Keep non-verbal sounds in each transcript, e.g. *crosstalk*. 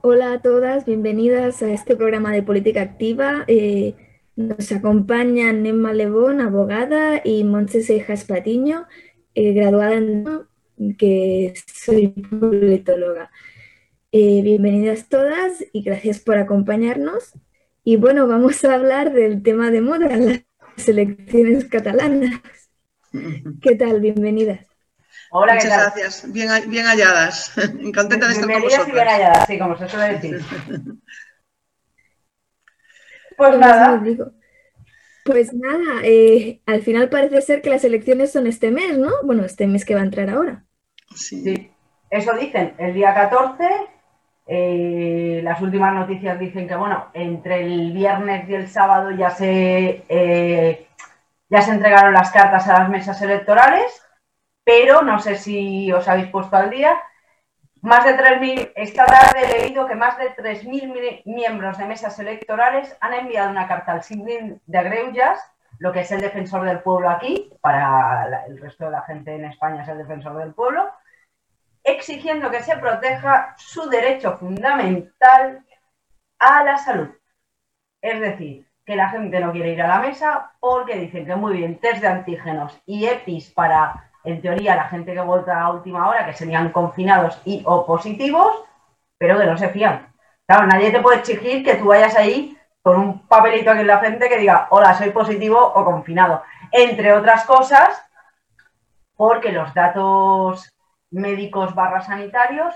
Hola a todas, bienvenidas a este programa de Política Activa. Eh, nos acompaña Nemma Lebón, abogada, y Montse Seijas Patiño, eh, graduada en que soy politóloga. Eh, bienvenidas todas y gracias por acompañarnos. Y bueno, vamos a hablar del tema de moda, las elecciones catalanas. *laughs* ¿Qué tal? Bienvenidas. Hola, Muchas gracias. Bien, bien halladas. *laughs* Contenta de estar con vosotros. y bien halladas, sí, como se suele decir. *laughs* pues nada. Pues nada, eh, al final parece ser que las elecciones son este mes, ¿no? Bueno, este mes que va a entrar ahora. Sí, eso dicen. El día 14, eh, las últimas noticias dicen que, bueno, entre el viernes y el sábado ya se, eh, ya se entregaron las cartas a las mesas electorales pero no sé si os habéis puesto al día. Más de 3.000, esta tarde he leído que más de 3.000 miembros de mesas electorales han enviado una carta al Síndic de Greullas, lo que es el defensor del pueblo aquí, para el resto de la gente en España es el defensor del pueblo, exigiendo que se proteja su derecho fundamental a la salud. Es decir, que la gente no quiere ir a la mesa porque dicen que muy bien, test de antígenos y EPIs para en teoría, la gente que vota a última hora, que serían confinados y o positivos, pero que no se fían. Claro, nadie te puede exigir que tú vayas ahí con un papelito aquí en la frente que diga, hola, soy positivo o confinado. Entre otras cosas, porque los datos médicos barra sanitarios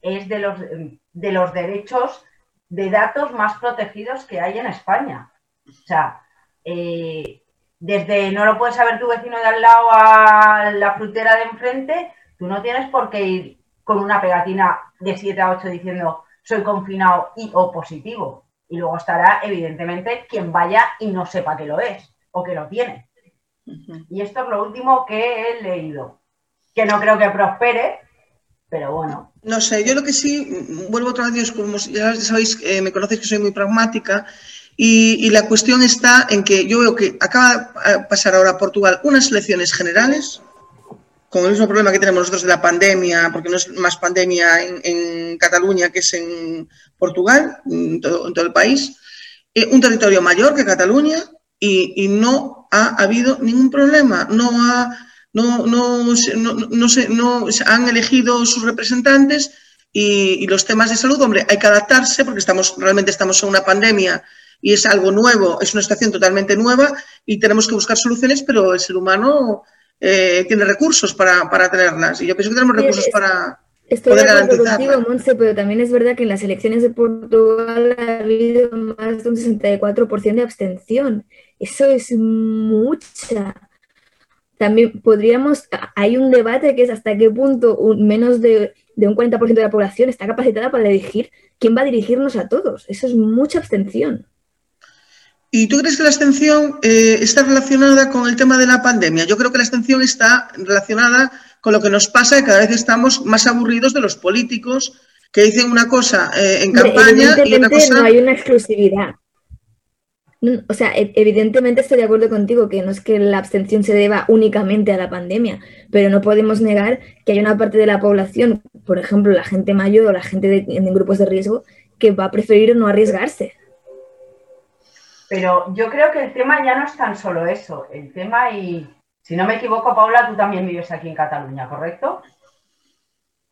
es de los, de los derechos de datos más protegidos que hay en España. O sea, eh, desde no lo puedes saber tu vecino de al lado a la frutera de enfrente, tú no tienes por qué ir con una pegatina de 7 a 8 diciendo soy confinado y o positivo. Y luego estará, evidentemente, quien vaya y no sepa que lo es o que lo tiene. Y esto es lo último que he leído. Que no creo que prospere, pero bueno. No sé, yo lo que sí, vuelvo otra vez, como ya sabéis, eh, me conocéis que soy muy pragmática y, la cuestión está en que yo veo que acaba de pasar ahora Portugal unas elecciones generales, con el mismo problema que tenemos nosotros de la pandemia, porque no es más pandemia en, Cataluña que es en Portugal, en todo, el país, eh, un territorio mayor que Cataluña y, no ha habido ningún problema, no ha, no, no, no, no han elegido sus representantes y, y, los temas de salud, hombre, hay que adaptarse porque estamos realmente estamos en una pandemia y es algo nuevo, es una situación totalmente nueva y tenemos que buscar soluciones, pero el ser humano eh, tiene recursos para, para, tenerlas y yo pienso que tenemos recursos para Estoy poder garantizarlas. Monse, pero también es verdad que en las elecciones de Portugal ha habido más de un 64% de abstención. Eso es mucha. También podríamos, hay un debate que es hasta qué punto menos de, de un 40% de la población está capacitada para elegir quién va a dirigirnos a todos. Eso es mucha abstención. ¿Y tú crees que la abstención eh, está relacionada con el tema de la pandemia? Yo creo que la abstención está relacionada con lo que nos pasa, que cada vez estamos más aburridos de los políticos que dicen una cosa eh, en campaña y otra cosa. No hay una exclusividad. O sea, e, evidentemente estoy de acuerdo contigo que no es que la abstención se deba únicamente a la pandemia, pero no podemos negar que hay una parte de la población, por ejemplo, la gente mayor o la gente en grupos de riesgo, que va a preferir no arriesgarse. Pero yo creo que el tema ya no es tan solo eso. El tema, y si no me equivoco, Paula, tú también vives aquí en Cataluña, ¿correcto?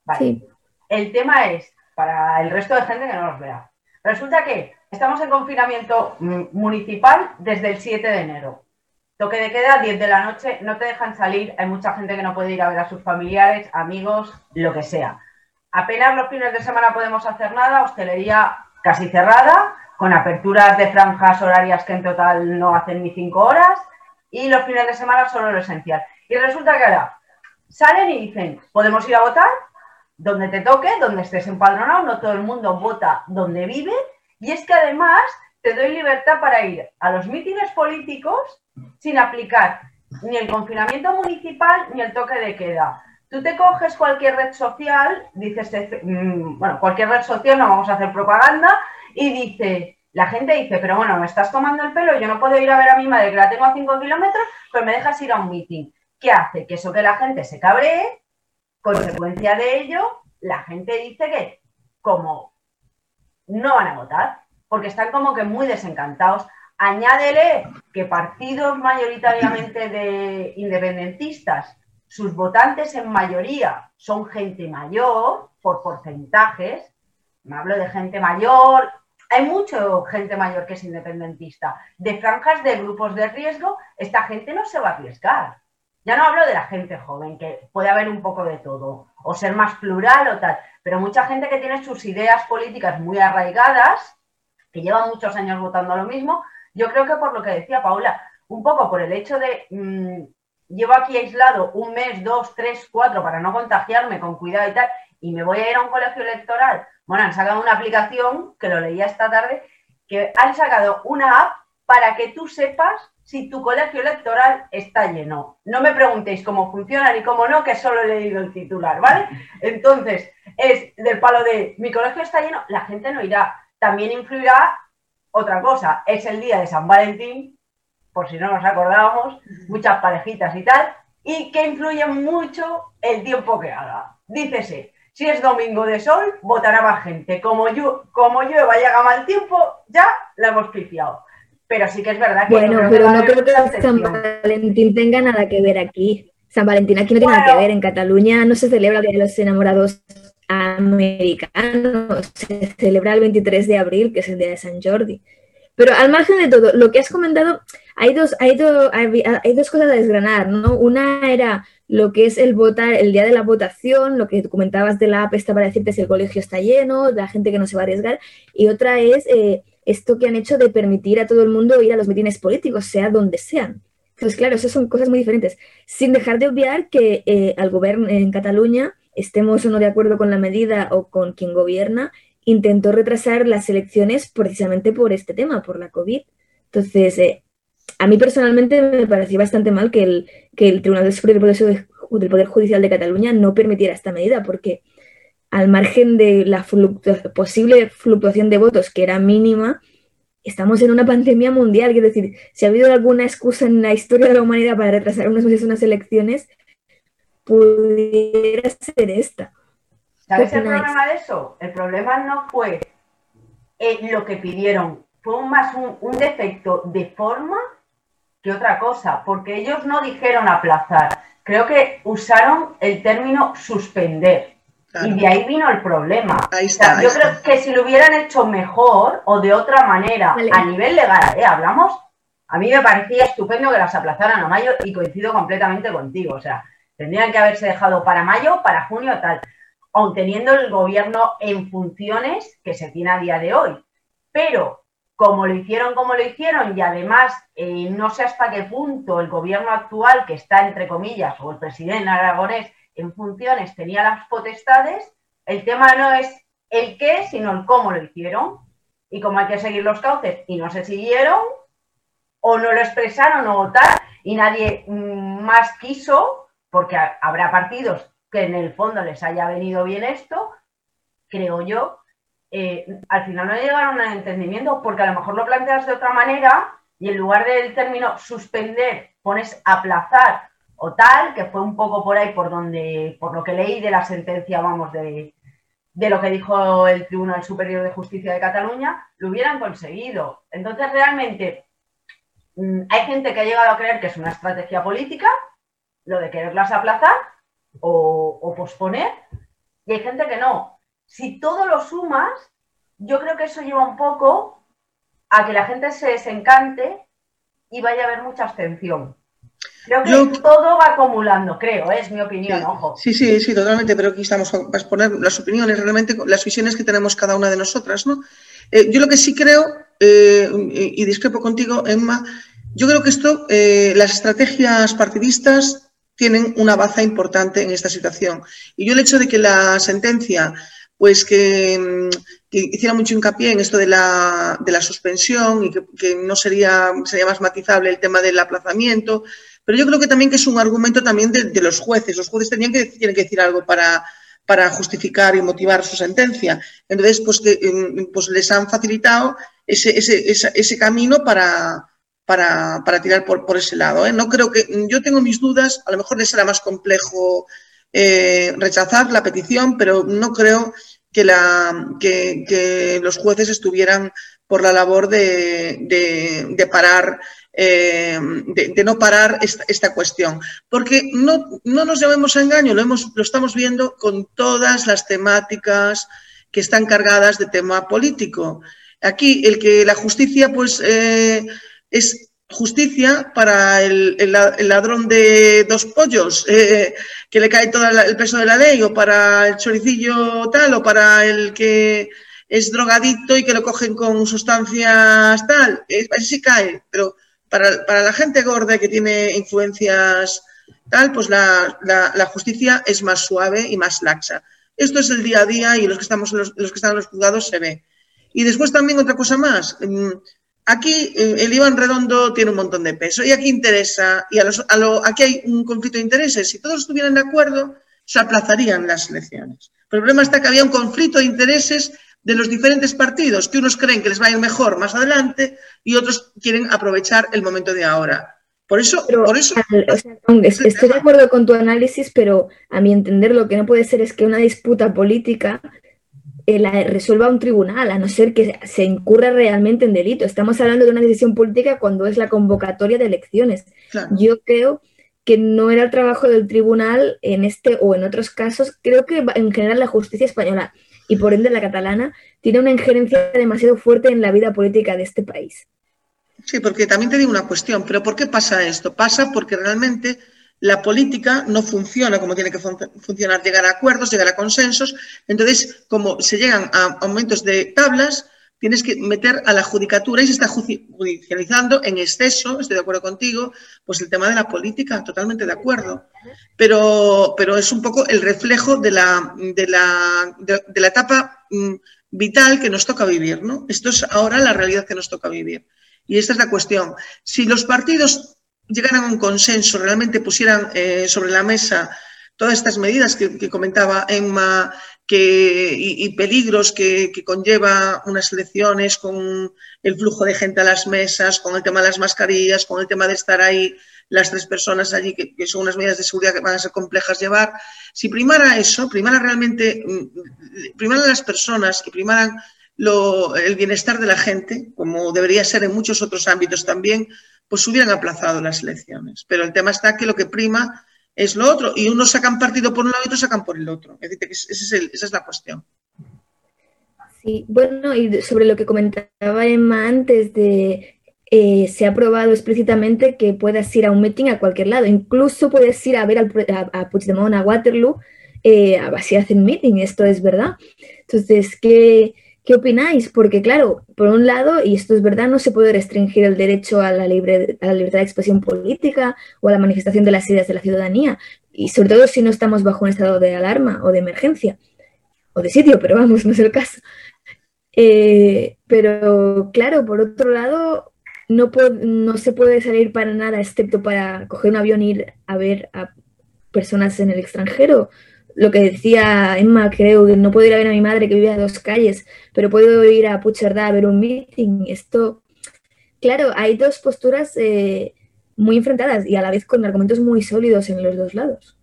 Vale. Sí. El tema es, para el resto de gente que no nos vea, resulta que estamos en confinamiento municipal desde el 7 de enero. Toque de queda, 10 de la noche, no te dejan salir, hay mucha gente que no puede ir a ver a sus familiares, amigos, lo que sea. Apenas los fines de semana podemos hacer nada, hostelería casi cerrada, con aperturas de franjas horarias que en total no hacen ni cinco horas y los fines de semana solo lo esencial. Y resulta que ahora salen y dicen, podemos ir a votar donde te toque, donde estés empadronado, no todo el mundo vota donde vive y es que además te doy libertad para ir a los mítines políticos sin aplicar ni el confinamiento municipal ni el toque de queda. Tú te coges cualquier red social, dices, mm, bueno, cualquier red social, no vamos a hacer propaganda, y dice, la gente dice, pero bueno, me estás tomando el pelo, yo no puedo ir a ver a mi madre que la tengo a 5 kilómetros, pues me dejas ir a un meeting. ¿Qué hace? Que eso que la gente se cabree, consecuencia de ello, la gente dice que como no van a votar, porque están como que muy desencantados. Añádele que partidos mayoritariamente de independentistas, sus votantes en mayoría son gente mayor, por porcentajes, me hablo de gente mayor, hay mucha gente mayor que es independentista. De franjas de grupos de riesgo, esta gente no se va a arriesgar. Ya no hablo de la gente joven, que puede haber un poco de todo, o ser más plural o tal, pero mucha gente que tiene sus ideas políticas muy arraigadas, que lleva muchos años votando a lo mismo, yo creo que por lo que decía Paula, un poco por el hecho de mm, llevo aquí aislado un mes, dos, tres, cuatro para no contagiarme con cuidado y tal, y me voy a ir a un colegio electoral. Bueno, han sacado una aplicación, que lo leía esta tarde, que han sacado una app para que tú sepas si tu colegio electoral está lleno. No me preguntéis cómo funciona ni cómo no, que solo he leído el titular, ¿vale? Entonces, es del palo de mi colegio está lleno, la gente no irá. También influirá otra cosa, es el día de San Valentín, por si no nos acordábamos, muchas parejitas y tal, y que influye mucho el tiempo que haga. Dícese, si es domingo de sol, votará más gente. Como, yo, como llueva y haga mal tiempo, ya la hemos pifiado. Pero sí que es verdad que. Bueno, pero no creo que San Valentín tenga nada que ver aquí. San Valentín aquí no tiene nada que ver. En Cataluña no se celebra el Día de los Enamorados americanos. Se celebra el 23 de abril, que es el Día de San Jordi. Pero al margen de todo, lo que has comentado, hay dos, hay, hay dos cosas a desgranar, ¿no? Una era lo que es el votar, el día de la votación, lo que comentabas de la app esta para decirte si el colegio está lleno, la gente que no se va a arriesgar, y otra es eh, esto que han hecho de permitir a todo el mundo ir a los mitines políticos, sea donde sean. Entonces, claro, esas son cosas muy diferentes. Sin dejar de obviar que eh, al gobierno en Cataluña, estemos o no de acuerdo con la medida o con quien gobierna, intentó retrasar las elecciones precisamente por este tema, por la COVID. Entonces, eh, a mí personalmente me pareció bastante mal que el, que el Tribunal Superior del Poder Judicial de Cataluña no permitiera esta medida, porque al margen de la posible fluctuación de votos, que era mínima, estamos en una pandemia mundial. Quiero decir, si ha habido alguna excusa en la historia de la humanidad para retrasar unas unas elecciones, pudiera ser esta. ¿Sabes el problema de eso? El problema no fue eh, lo que pidieron, fue más un, defecto de forma que otra cosa, porque ellos no dijeron aplazar, creo que usaron el término suspender. Y de ahí vino el problema. yo creo que si lo hubieran hecho mejor o de otra manera, a nivel legal, ¿eh? hablamos, a mí me parecía estupendo que las aplazaran a mayo y coincido completamente contigo. O sea, tendrían que haberse dejado para mayo, para junio, tal, aun teniendo el gobierno en funciones que se tiene a día de hoy. Pero como lo hicieron, como lo hicieron, y además eh, no sé hasta qué punto el gobierno actual, que está entre comillas, o el presidente aragonés, en funciones tenía las potestades, el tema no es el qué, sino el cómo lo hicieron. Y como hay que seguir los cauces y no se siguieron, o no lo expresaron o tal, y nadie mm, más quiso, porque habrá partidos que en el fondo les haya venido bien esto, creo yo, eh, al final no llegaron al entendimiento, porque a lo mejor lo planteas de otra manera y en lugar del término suspender pones aplazar o tal, que fue un poco por ahí por donde, por lo que leí de la sentencia, vamos, de, lo que dijo el Tribunal Superior de Justicia de Cataluña, lo hubieran conseguido. Entonces, realmente, mm, hay gente que ha llegado a creer que es una estrategia política, lo de quererlas aplazar o, o posponer, y hay gente que no. Si todo lo sumas, yo creo que eso lleva un poco a que la gente se desencante y vaya a haber mucha abstención. Creo que todo va acumulando, creo, ¿eh? es mi opinión, ojo. Sí, sí, sí, totalmente, pero aquí estamos a exponer las opiniones, realmente las visiones que tenemos cada una de nosotras, ¿no? Eh, yo lo que sí creo, eh, y discrepo contigo, Emma, yo creo que esto, las estrategias partidistas tienen una baza importante en esta situación. Y yo el hecho de que la sentencia, pues que, hiciera mucho hincapié en esto de la, de la suspensión y que, que, no sería, sería más matizable el tema del aplazamiento, pero yo creo que también que es un argumento también de, los jueces. Los jueces tenían que, tienen que decir algo para, para justificar y motivar su sentencia. Entonces, pues, mm, pues les han facilitado ese, ese, camino para, para, tirar por, por ese lado. ¿eh? No creo que, yo tengo mis dudas, a lo mejor les será más complejo eh, rechazar la petición, pero no creo que, la, que, los jueces estuvieran por la labor de, parar, eh, de, no parar esta, cuestión. Porque no, no, nos llevemos a engaño, lo, hemos, lo estamos viendo con todas las temáticas que están cargadas de tema político. Aquí el que la justicia pues es justicia para el, ladrón de dos pollos, eh, que le cae todo el peso de la ley, o para el choricillo tal, o para el que es drogadicto y que lo cogen con sustancias tal, así sí cae, pero para, la gente gorda que tiene influencias tal, pues la, justicia es más suave y más laxa. Esto es el día a día y los que, estamos los, los que están en los juzgados se ve. Y después también otra cosa más. Aquí eh, el Iván Redondo tiene un montón de peso y aquí interesa, y a aquí hay un conflicto de intereses. Si todos estuvieran de acuerdo, se aplazarían las elecciones. el problema está que había un conflicto de intereses de los diferentes partidos, que unos creen que les va a ir mejor más adelante y otros quieren aprovechar el momento de ahora. Por eso, por eso estoy de acuerdo con tu análisis, pero a mi entender lo que no puede ser es que una disputa política eh, la resuelva un tribunal, a no ser que se incurra realmente en delito. Estamos hablando de una decisión política cuando es la convocatoria de elecciones. Yo creo que no era el trabajo del tribunal en este o en otros casos. Creo que en general la justicia española y por ende la catalana tiene una injerencia demasiado fuerte en la vida política de este país. Sí, porque también te digo una cuestión, pero ¿por qué pasa esto? Pasa porque realmente la política no funciona como tiene que funcionar, llegar a acuerdos, llegar a consensos. Entonces, como se llegan a aumentos de tablas, tienes que meter a la judicatura y se está judicializando en exceso, estoy de acuerdo contigo, pues el tema de la política, totalmente de acuerdo. Pero, pero es un poco el reflejo de la, de la, de la etapa mm, vital que nos toca vivir, ¿no? Esto es ahora la realidad que nos toca vivir. Y esta es la cuestión. Si los partidos llegaran a un consenso, realmente pusieran eh, sobre la mesa todas estas medidas que, comentaba Emma que, y, peligros que, conlleva unas elecciones con el flujo de gente a las mesas, con el tema de las mascarillas, con el tema de estar ahí las tres personas allí, que, son unas medidas de seguridad que van a ser complejas llevar. Si primara eso, primara realmente, mm, primaran las personas y primaran el bienestar de la gente, como debería ser en muchos otros ámbitos también, pues hubieran aplazado las elecciones. Pero el tema está que lo que prima es lo otro, y unos sacan partido por un lado y otros sacan por el otro. Es decir, que esa es la cuestión. Sí, bueno, y sobre lo que comentaba Emma antes de eh, se ha aprobado explícitamente que puedas ir a un meeting a cualquier lado, incluso puedes ir a ver a, a Puigdemont a Waterloo, eh, a si hacen meeting, esto es verdad. Entonces, ¿qué, ¿Qué opináis? Porque claro, por un lado, y esto es verdad, no se puede restringir el derecho a la, libre, a la libertad de expresión política o a la manifestación de las ideas de la ciudadanía, y sobre todo si no estamos bajo un estado de alarma o de emergencia, o de sitio, pero vamos, *laughs* no es el caso. Eh, pero claro, por otro lado, no, no se puede salir para nada, excepto para coger un avión e ir a ver a personas en el extranjero lo que decía Emma, creo que no puedo ir a ver a mi madre que vive a dos calles, pero puedo ir a Pucherdá a ver un meeting. Esto, claro, hay dos posturas eh, muy enfrentadas y a la vez con argumentos muy sólidos en los dos lados.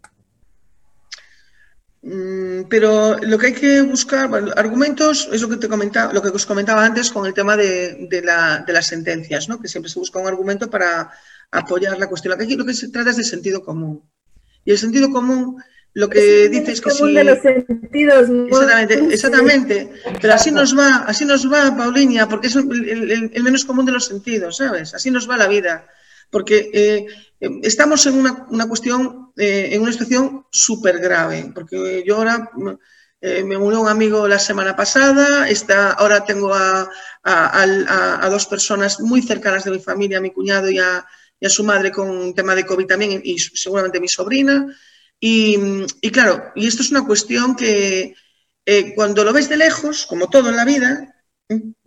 Mm, pero lo que hay que buscar, argumentos, es lo que te comentaba, lo que os comentaba antes con el tema de, las sentencias, ¿no? que siempre se busca un argumento para apoyar la cuestión. Que, lo que se trata es de sentido común. Y el sentido común lo que dice es que sí. de los sentidos. Exactamente, exactamente. Pero así nos va, así nos va, Paulinia, porque es el, menos común de los sentidos, ¿sabes? Así nos va la vida. Porque eh, estamos en una, cuestión, eh, en una situación súper grave. Porque yo ahora eh, me unió un amigo la semana pasada, está, ahora tengo a, dos personas muy cercanas de mi familia, a mi cuñado y a, y a su madre con un tema de COVID también, y seguramente mi sobrina. Y, claro, y esto es una cuestión que eh, cuando lo ves de lejos, como todo en la vida,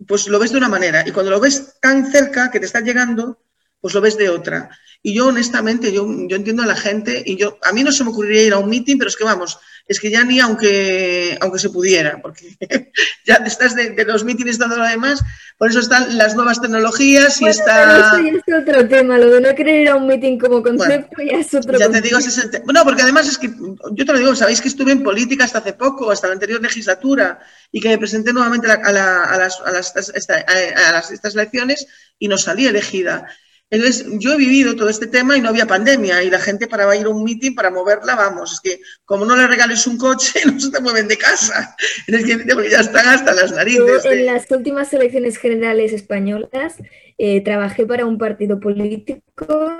pues lo ves de una manera. Y cuando lo ves tan cerca que te está llegando, pues lo ves de otra. Y yo honestamente, yo, yo entiendo a la gente y yo, a mí no se me ocurriría ir a un meeting, pero es que vamos, es que ya ni aunque, aunque se pudiera, porque *laughs* ya estás de, los mítines dando lo demás, por eso están las nuevas tecnologías y está... Eso ya es otro tema, lo de no querer ir a un meeting como concepto ya es otro Ya te digo, es el tema. No, porque además es que, yo te lo digo, sabéis que estuve en política hasta hace poco, hasta la anterior legislatura, y que me presenté nuevamente a, a, las, a, las, a las, estas elecciones y no salí elegida. Entonces, yo he vivido todo este tema y no había pandemia y la gente para ir a un meeting, para moverla, vamos, es que como no le regales un coche, *laughs* no se te mueven de casa. Es que ya están hasta las narices. en las últimas elecciones generales españolas eh, trabajé para un partido político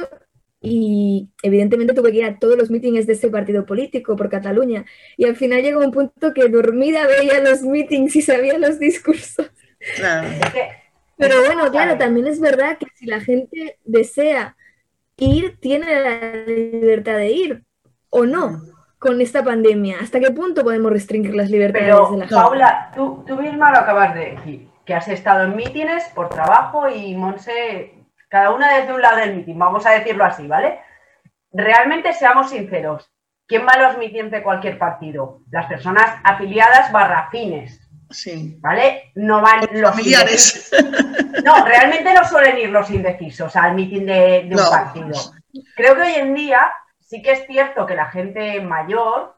y evidentemente tuve que ir a todos los mítines de ese partido político por Cataluña. Y al final llegó un punto que dormida veía los mítines y sabía los discursos. Claro. *laughs* Pero bueno, claro, también es verdad que si la gente desea ir, tiene la libertad de ir o no con esta pandemia. ¿Hasta qué punto podemos restringir las libertades Pero, de la gente? Paula, tú, tú misma lo acabas de decir, que has estado en mítines por trabajo y Monse, cada una desde un lado del mítin, vamos a decirlo así, ¿vale? Realmente seamos sinceros, ¿quién va a los mítines de cualquier partido? Las personas afiliadas barra fines Sí. ¿Vale? No van los familiares. No, realmente no suelen ir los indecisos al mitin de, un partido. Creo que hoy en día sí que es cierto que la gente mayor,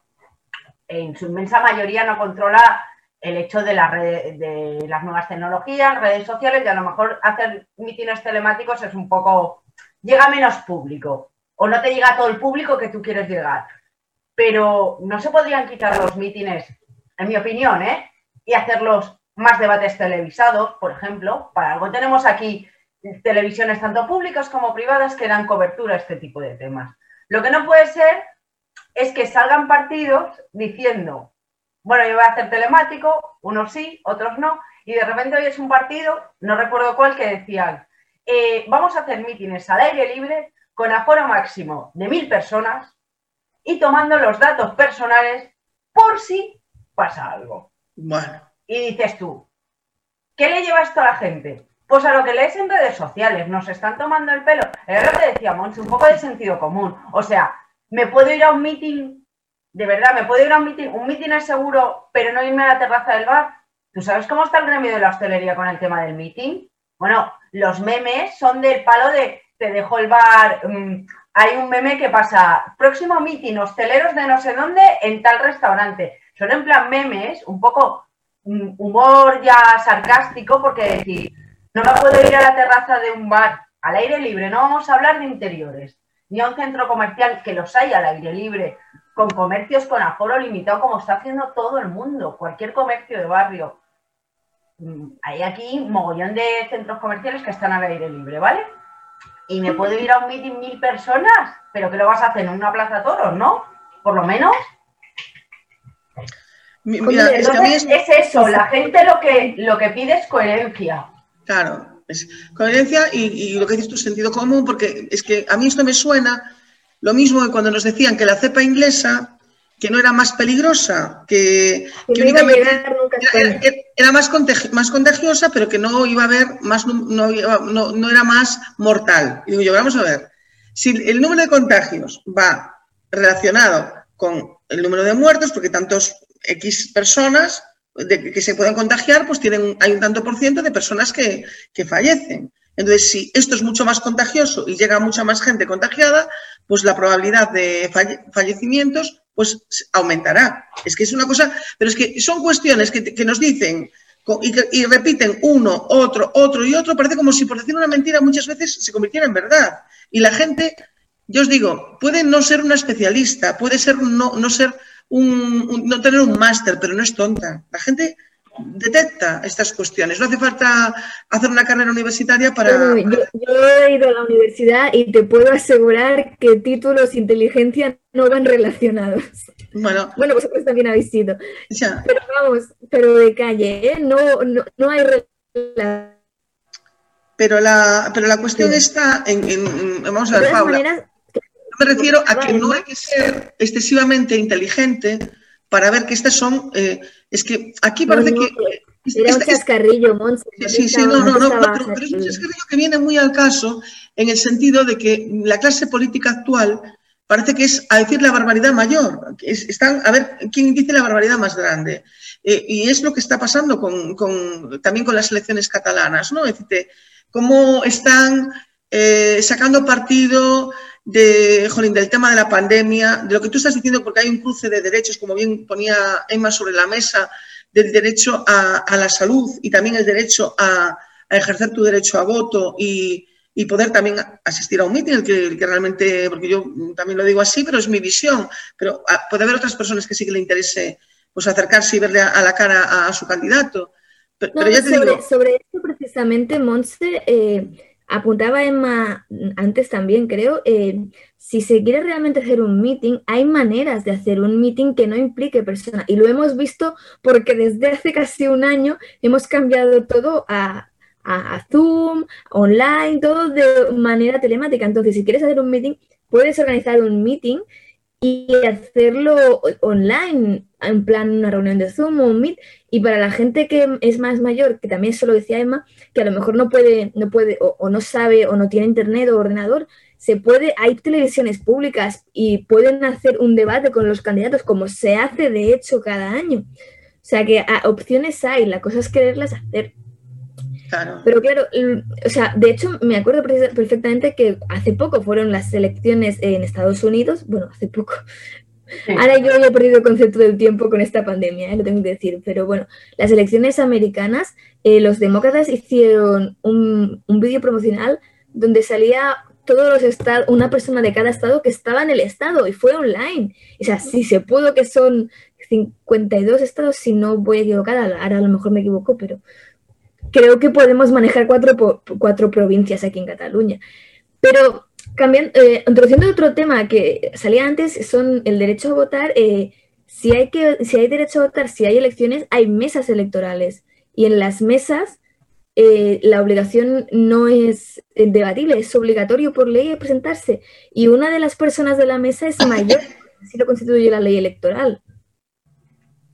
en su inmensa mayoría, no controla el hecho de, la de las nuevas tecnologías, redes sociales, y a lo mejor hacer mítines telemáticos es un poco. llega menos público. O no te llega todo el público que tú quieres llegar. Pero no se podrían quitar los mítines, en mi opinión, ¿eh? Y hacerlos más debates televisados, por ejemplo. Para algo tenemos aquí televisiones tanto públicas como privadas que dan cobertura a este tipo de temas. Lo que no puede ser es que salgan partidos diciendo, bueno, yo voy a hacer telemático, unos sí, otros no, y de repente hoy es un partido, no recuerdo cuál, que decían, eh, vamos a hacer mítines al aire libre con aforo máximo de mil personas y tomando los datos personales por si pasa algo. Bueno. Y dices tú, ¿qué le lleva esto a la gente? Pues a lo que lees en redes sociales, nos están tomando el pelo. Es lo que decíamos, un poco de sentido común. O sea, me puedo ir a un meeting, de verdad, me puedo ir a un meeting, un meeting es seguro, pero no irme a la terraza del bar. ¿Tú sabes cómo está el gremio de la hostelería con el tema del meeting? Bueno, los memes son del palo de te dejo el bar. Mm, hay un meme que pasa, próximo meeting, hosteleros de no sé dónde en tal restaurante son en plan memes, un poco mm, humor ya sarcástico, porque decir, no me puedo ir a la terraza de un bar al aire libre, no vamos a hablar de interiores, ni a un centro comercial que los hay al aire libre, con comercios con aforo limitado, como está haciendo todo el mundo, cualquier comercio de barrio. Mm, hay aquí un mogollón de centros comerciales que están al aire libre, ¿vale? Y me puedo ir a un meeting mil personas, pero que lo vas a hacer en una plaza toros, ¿no? Por lo menos es, eso, la gente lo que, lo que pide es coherencia. Claro, es coherencia y, lo que dices tu sentido común, porque es que a mí esto me suena lo mismo que cuando nos decían que la cepa inglesa, que no era más peligrosa, que, era, más, más contagiosa, pero que no iba a haber más, no, no, era más mortal. Y digo yo, vamos a ver, si el número de contagios va relacionado con el número de muertos, porque tantos X personas que se pueden contagiar, pues tienen, hay un tanto por ciento de personas que, fallecen. Entonces, si esto es mucho más contagioso y llega mucha más gente contagiada, pues la probabilidad de fallecimientos pues aumentará. Es que es una cosa, pero es que son cuestiones que, nos dicen y, repiten uno, otro, otro y otro, parece como si por decir una mentira muchas veces se convirtiera en verdad. Y la gente, yo os digo, puede no ser una especialista, puede ser no, no ser no tener un máster, pero no es tonta. La gente detecta estas cuestiones. No hace falta hacer una carrera universitaria para... yo, he ido a la universidad y te puedo asegurar que títulos e inteligencia no van relacionados. Bueno, bueno vosotros también habéis sido. Pero vamos, pero de calle, ¿eh? no, no, hay pero la, pero la cuestión está en, Vamos a ver, Paula me refiero a que no hay que ser excesivamente inteligente para ver que estas son. Eh, es que aquí parece que. Era un chascarrillo, Monse. Sí, sí, no, no, no, pero, es un chascarrillo que viene muy al caso en el sentido de que la clase política actual parece que es a decir la barbaridad mayor. están a ver quién dice la barbaridad más grande. Eh, y es lo que está pasando con, también con las elecciones catalanas, ¿no? Es decir, cómo están eh, sacando partido de, del tema de la pandemia, de lo que tú estás diciendo, porque hay un cruce de derechos, como bien ponía Emma sobre la mesa, del derecho a, la salud y también el derecho a, ejercer tu derecho a voto y, poder también asistir a un mitin, que, que, realmente, porque yo también lo digo así, pero es mi visión, pero ah, puede haber otras personas que sí que le interese pues acercarse y verle a, la cara a, su candidato. Pero, ya te sobre, digo... sobre esto precisamente, Monse, eh, apuntaba Emma antes también, creo, eh, si se quiere realmente hacer un meeting, hay maneras de hacer un meeting que no implique persona. Y lo hemos visto porque desde hace casi un año hemos cambiado todo a, a, Zoom, online, todo de manera telemática. Entonces, si quieres hacer un meeting, puedes organizar un meeting y hacerlo online, en plan una reunión de Zoom o un Meet. Y para la gente que es más mayor, que también eso lo decía Emma, que a lo mejor no puede, no puede, o, no sabe, o no tiene internet o ordenador, se puede, hay televisiones públicas y pueden hacer un debate con los candidatos, como se hace de hecho cada año. O sea que ah, opciones hay, la cosa es quererlas hacer. Pero claro, o sea, de hecho me acuerdo perfectamente que hace poco fueron las elecciones en Estados Unidos, bueno, hace poco. Ahora yo he perdido el concepto del tiempo con esta pandemia, ¿eh? lo tengo que decir, pero bueno, las elecciones americanas, eh, los demócratas hicieron un, un vídeo promocional donde salía todos los estados, una persona de cada estado que estaba en el estado y fue online. O sea, si se pudo que son 52 estados, si no voy equivocada, ahora a lo mejor me equivoco, pero creo que podemos manejar cuatro, cuatro provincias aquí en Cataluña. Pero cambiando, eh, introduciendo otro tema que salía antes, son el derecho a votar. Eh, si, hay que, si hay derecho a votar, si hay elecciones, hay mesas electorales. Y en las mesas eh, la obligación no es debatible, es obligatorio por ley presentarse. Y una de las personas de la mesa es mayor, *laughs* así lo constituye la ley electoral.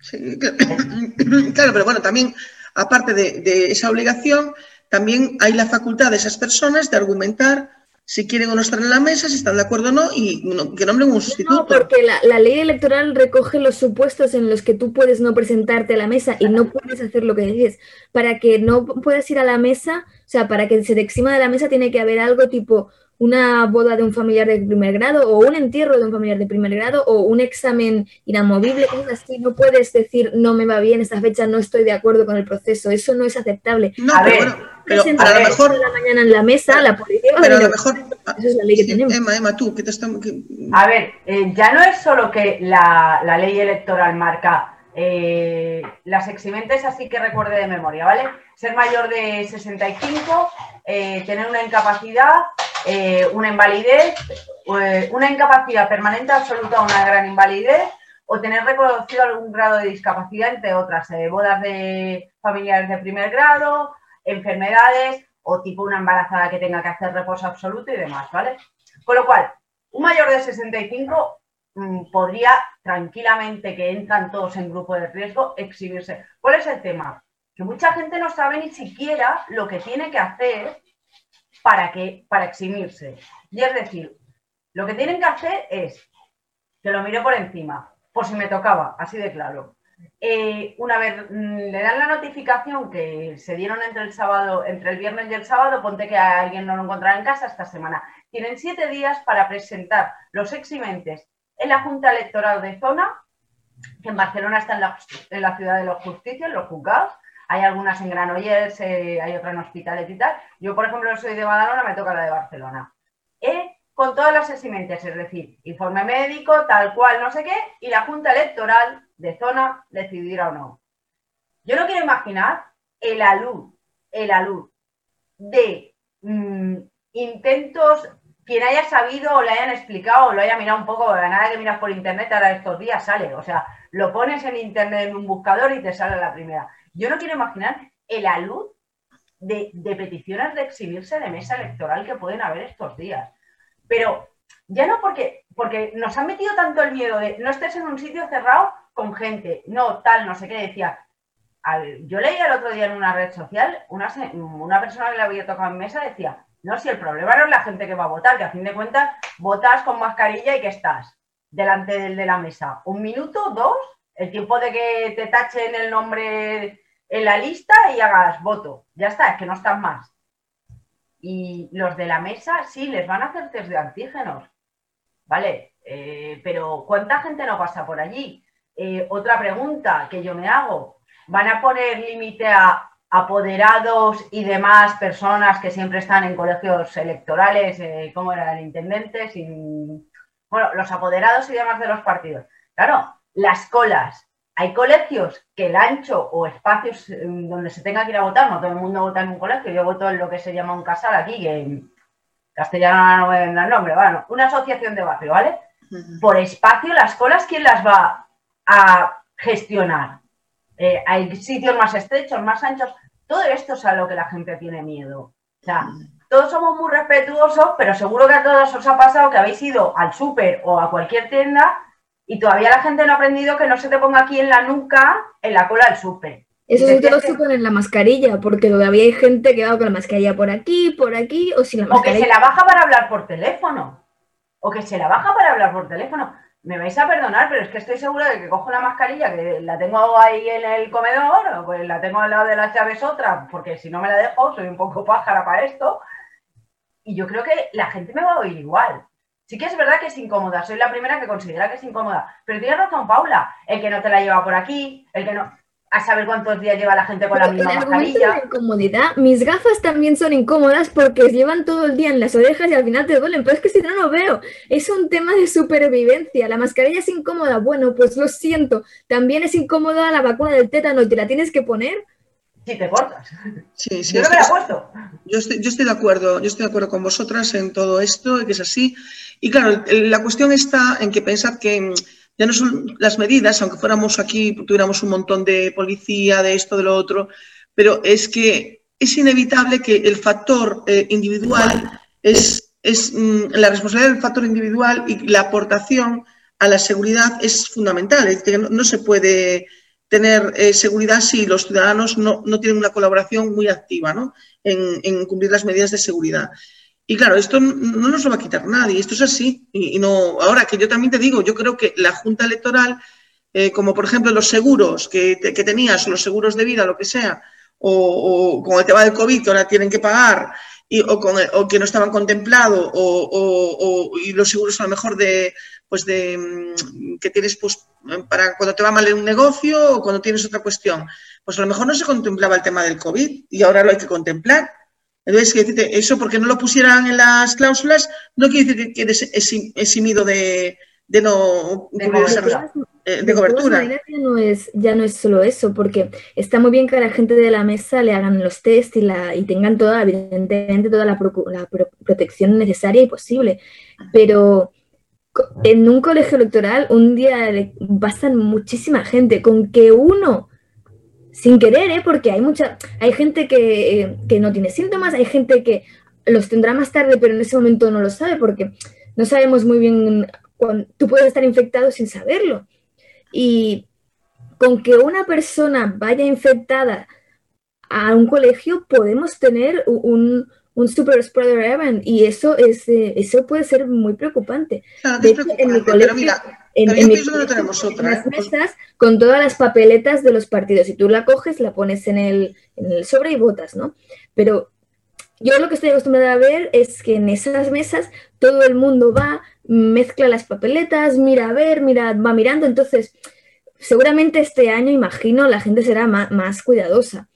Sí, *coughs* claro, pero bueno, también aparte de, esa obligación, también hay la facultad de esas personas de argumentar si quieren o no estar en la mesa, si están de acuerdo o no, y que nombren un sustituto. No, porque la, ley electoral recoge los supuestos en los que tú puedes no presentarte a la mesa y no puedes hacer lo que dices. Para que no puedas ir a la mesa, o sea, para que se te exima de la mesa tiene que haber algo tipo una boda de un familiar de primer grado o un entierro de un familiar de primer grado o un examen inamovible, cosas así. No puedes decir, no me va bien esta fecha, no estoy de acuerdo con el proceso. Eso no es aceptable. No, pero bueno, pero a lo mejor... la mañana en la mesa, la policía... Pero a lo mejor... Esa es la ley que tenemos. Emma, Emma, tú, ¿qué te estamos...? A ver, eh, ya no es solo que la, la ley electoral marca eh, las eximentes, así que recuerde de memoria, ¿vale? Ser mayor de 65, eh, tener una incapacidad eh, una invalidez, eh, una incapacidad permanente absoluta una gran invalidez, o tener reconocido algún grado de discapacidad, entre otras, eh, bodas de familiares de primer grado, enfermedades o tipo una embarazada que tenga que hacer reposo absoluto y demás, ¿vale? Con lo cual, un mayor de 65 mm, podría tranquilamente, que entran todos en grupo de riesgo, exhibirse. ¿Cuál es el tema? Que mucha gente no sabe ni siquiera lo que tiene que hacer para, que, para eximirse. Y es decir, lo que tienen que hacer es, que lo miro por encima, por si me tocaba, así de claro. Eh, una vez mm, le dan la notificación que se dieron entre el sábado, entre el viernes y el sábado, ponte que a alguien no lo encontrará en casa esta semana. Tienen siete días para presentar los eximentes en la Junta Electoral de Zona, que en Barcelona está en la, en la ciudad de los justicios, en los juzgados, hay algunas en Granollers, eh, hay otras en Hospitalet y tal. Yo, por ejemplo, soy de Badalona, me toca la de Barcelona. Eh, con todas las eximencias, es decir, informe médico, tal cual, no sé qué, y la Junta Electoral de zona decidirá o no. Yo no quiero imaginar el alud, el alud de mm, intentos, quien haya sabido o le hayan explicado o lo haya mirado un poco, nada que miras por internet, ahora estos días sale, o sea, lo pones en internet en un buscador y te sale la primera. Yo no quiero imaginar el alud de, peticiones de exhibirse de mesa electoral que pueden haber estos días. Pero ya no porque, porque nos han metido tanto el miedo de no estés en un sitio cerrado con gente, no, tal, no sé qué, decía. yo leía el otro día en una red social, una, una persona que le había tocado en mesa decía, no, si el problema no es la gente que va a votar, que a fin de cuentas votas con mascarilla y que estás delante del de la mesa. Un minuto, dos, el tiempo de que te tachen el nombre en la lista y hagas voto. Ya está, es que no están más. Y los de la mesa sí, les van a hacer test de antígenos. ¿Vale? Eh, pero ¿cuánta gente no pasa por allí? Eh, otra pregunta que yo me hago. ¿Van a poner límite a apoderados y demás personas que siempre están en colegios electorales, eh, como era el intendente, bueno, los apoderados y demás de los partidos. Claro, las colas. Hay colegios que el ancho o espacios eh, donde se tenga que ir a votar, no todo el mundo vota en un colegio, yo voto en lo que se llama un casal aquí, que en castellano no me da el nombre, bueno, una asociación de barrio, ¿vale? Por espacio, las colas, ¿quién las va a gestionar? Eh, hay sitios más estrechos, más anchos. Todo esto es a lo que la gente tiene miedo. O sea, todos somos muy respetuosos, pero seguro que a todos os ha pasado que habéis ido al súper o a cualquier tienda y todavía la gente no ha aprendido que no se te ponga aquí en la nuca en la cola del súper. Eso sí te lo suponen en la mascarilla, porque todavía hay gente que va con la mascarilla por aquí, por aquí, o sin la mascarilla. O que se la baja para hablar por teléfono. O que se la baja para hablar por teléfono me vais a perdonar, pero es que estoy segura de que cojo la mascarilla, que la tengo ahí en el comedor, pues la tengo al lado de las llaves otra, porque si no me la dejo, soy un poco pájara para esto. Y yo creo que la gente me va a oír igual. Sí que es verdad que es incómoda, soy la primera que considera que es incómoda, pero tienes razón, Paula, el que no te la lleva por aquí, el que no a saber cuántos días lleva la gente con la misma mascarilla. incomodidad, mis gafas también son incómodas porque llevan todo el día en las orejas y al final te duelen, pero es que si no, no veo. Es un tema de supervivencia. La mascarilla es incómoda. Bueno, pues lo siento. También es incómoda la vacuna del tétano y te la tienes que poner. Si te cortas. Sí, sí, yo no me la puesto. Yo estoy, yo estoy de acuerdo, yo estoy de acuerdo con vosotras en todo esto, que es así. Y claro, la cuestión está en que pensad que ya no son las medidas, aunque fuéramos aquí, tuviéramos un montón de policía, de esto, de lo otro, pero es que es inevitable que el factor eh, individual es, es mm, la responsabilidad del factor individual y la aportación a la seguridad es fundamental. Es que no, se puede tener eh, seguridad si los ciudadanos no, tienen una colaboración muy activa en, en cumplir las medidas de seguridad. Y claro, esto no nos lo va a quitar nadie, esto es así. Y, no, ahora que yo también te digo, yo creo que la Junta Electoral, eh, como por ejemplo los seguros que, tenías, o los seguros de vida, lo que sea, o, con el tema del COVID que ahora tienen que pagar, y, o, con o que no estaban contemplados, o, y los seguros a lo mejor de, pues de mm, que tienes pues, para cuando te va mal en un negocio o cuando tienes otra cuestión. Pues a lo mejor no se contemplaba el tema del COVID y ahora lo hay que contemplar. Entonces, eso porque no lo pusieran en las cláusulas no quiere decir que eres eximido de, no de cobertura. Eh, de, cobertura. Ya no, es, ya no es solo eso, porque está muy bien que a la gente de la mesa le hagan los test y, la, y tengan toda, evidentemente, toda la, protección necesaria y posible, pero en un colegio electoral un día pasan muchísima gente, con que uno sin querer, ¿eh? porque hay mucha, hay gente que, que, no tiene síntomas, hay gente que los tendrá más tarde, pero en ese momento no lo sabe, porque no sabemos muy bien cuando tú puedes estar infectado sin saberlo. Y con que una persona vaya infectada a un colegio, podemos tener un, un super spreader event y eso es eh, eso puede ser muy preocupante. de hecho, en mi colegio, en, en, tenemos otra, las ¿eh? mesas con todas las papeletas de los partidos. Si tú la coges, la pones en el, en el sobre y votas, ¿no? Pero yo lo que estoy acostumbrada a ver es que en esas mesas todo el mundo va, mezcla las papeletas, mira a ver, mira, va mirando. Entonces, seguramente este año, imagino, la gente será más, más cuidadosa.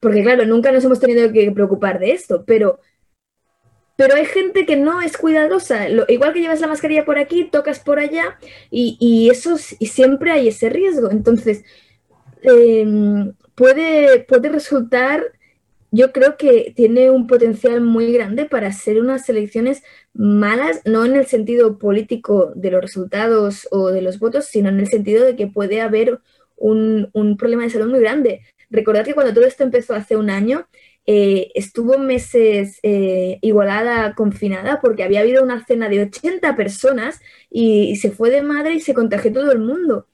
Porque claro, nunca nos hemos tenido que preocupar de esto, pero pero hay gente que no es cuidadosa. igual que llevas la mascarilla por aquí, tocas por allá y, eso y siempre hay ese riesgo. Entonces, em, puede, puede resultar, yo creo que tiene un potencial muy grande para ser unas elecciones malas, no en el sentido político de los resultados o de los votos, sino en el sentido de que puede haber un, un problema de salud muy grande. Recordad que cuando todo esto empezó hace un año, eh, estuvo meses eh, igualada, confinada, porque había habido una cena de 80 personas y, se fue de madre y se contagió todo el mundo.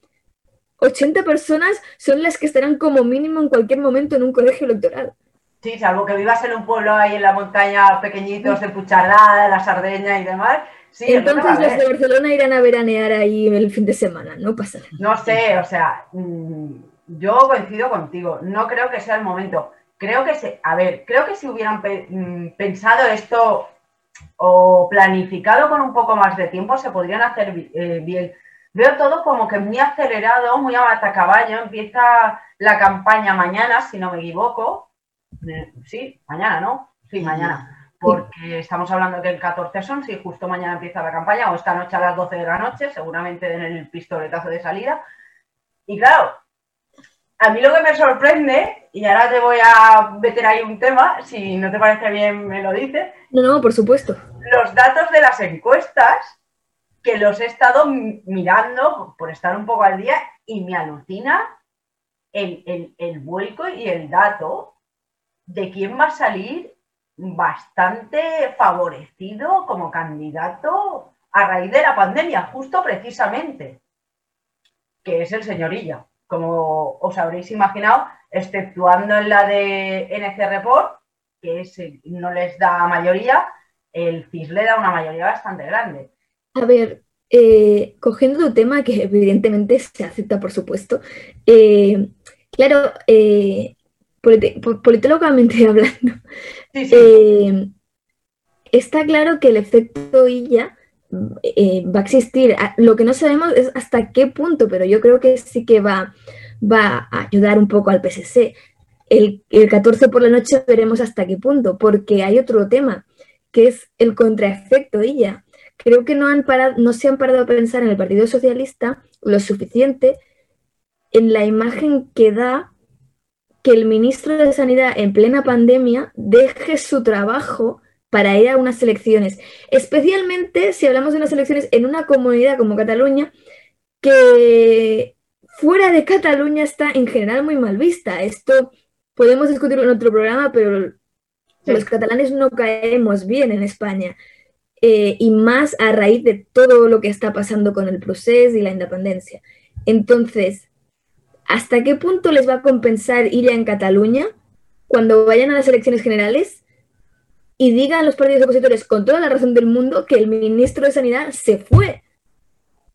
80 personas son las que estarán como mínimo en cualquier momento en un colegio electoral. Sí, salvo que vivas en un pueblo ahí en la montaña pequeñitos de Puchardá, la Sardeña y demás. Sí, Entonces los de Barcelona irán a veranear ahí el fin de semana, no pasa nada. No sé, o sea, mm, yo coincido contigo, no creo que sea el momento. Creo que se, a ver, creo que si hubieran mm, pensado esto o planificado con un poco más de tiempo, se podrían hacer eh, bien. Veo todo como que muy acelerado, muy a caballo. Empieza la campaña mañana, si no me equivoco. Eh, sí, mañana, ¿no? Sí, mañana. Porque estamos hablando que el 14 son, si justo mañana empieza la campaña, o esta noche a las 12 de la noche, seguramente en el pistoletazo de salida. Y claro, a mí lo que me sorprende, y ahora te voy a meter ahí un tema, si no te parece bien me lo dices. No, no, por supuesto. Los datos de las encuestas que los he estado mirando por estar un poco al día y me alucina el, el, vuelco y el dato de quién va a salir bastante favorecido como candidato a raíz de la pandemia, justo precisamente, que es el señorilla, como os habréis imaginado, exceptuando en la de NC Report, que es, no les da mayoría, el CIS le da una mayoría bastante grande. A ver, eh, cogiendo tu tema, que evidentemente se acepta, por supuesto, eh, claro, eh, politológicamente *laughs* hablando, está claro que el efecto IYA va a existir. Ah, lo que no sabemos es hasta qué punto, pero yo creo que sí que va, va a ayudar un poco al PSC. El, el 14 por la noche veremos hasta qué punto, porque hay otro tema, que es el contraefecto IYA creo que no, han parado, no se han parado a pensar en el Partido Socialista lo suficiente en la imagen que da que el ministro de Sanidad en plena pandemia deje su trabajo para ir a unas elecciones, especialmente si hablamos de unas elecciones en una comunidad como Cataluña, que fuera de Cataluña está en general muy mal vista. Esto podemos discutirlo en otro programa, pero los catalanes no caemos bien en España. Eh, y más a raíz de todo lo que está pasando con el proceso y la independencia. Entonces, ¿hasta qué punto les va a compensar ir en Cataluña cuando vayan a las elecciones generales y digan los partidos opositores con toda la razón del mundo que el ministro de Sanidad se fue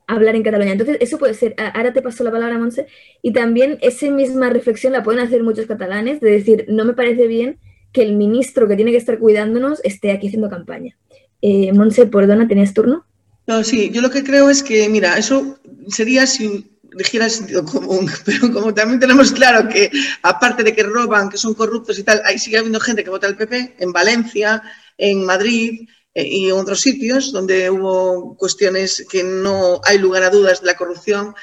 a hablar en Cataluña? Entonces, eso puede ser, ahora te paso la palabra, Monse, y también esa misma reflexión la pueden hacer muchos catalanes, de decir, no me parece bien que el ministro que tiene que estar cuidándonos esté aquí haciendo campaña. Eh, Monse, perdona, ¿tenías turno? No, sí, yo lo que creo es que, mira, eso sería si dijera sentido común, *laughs* pero como también tenemos claro que, aparte de que roban, que son corruptos y tal, ahí sigue habiendo gente que vota al PP, en Valencia, en Madrid eh, y en otros sitios donde hubo cuestiones que no hay lugar a dudas de la corrupción,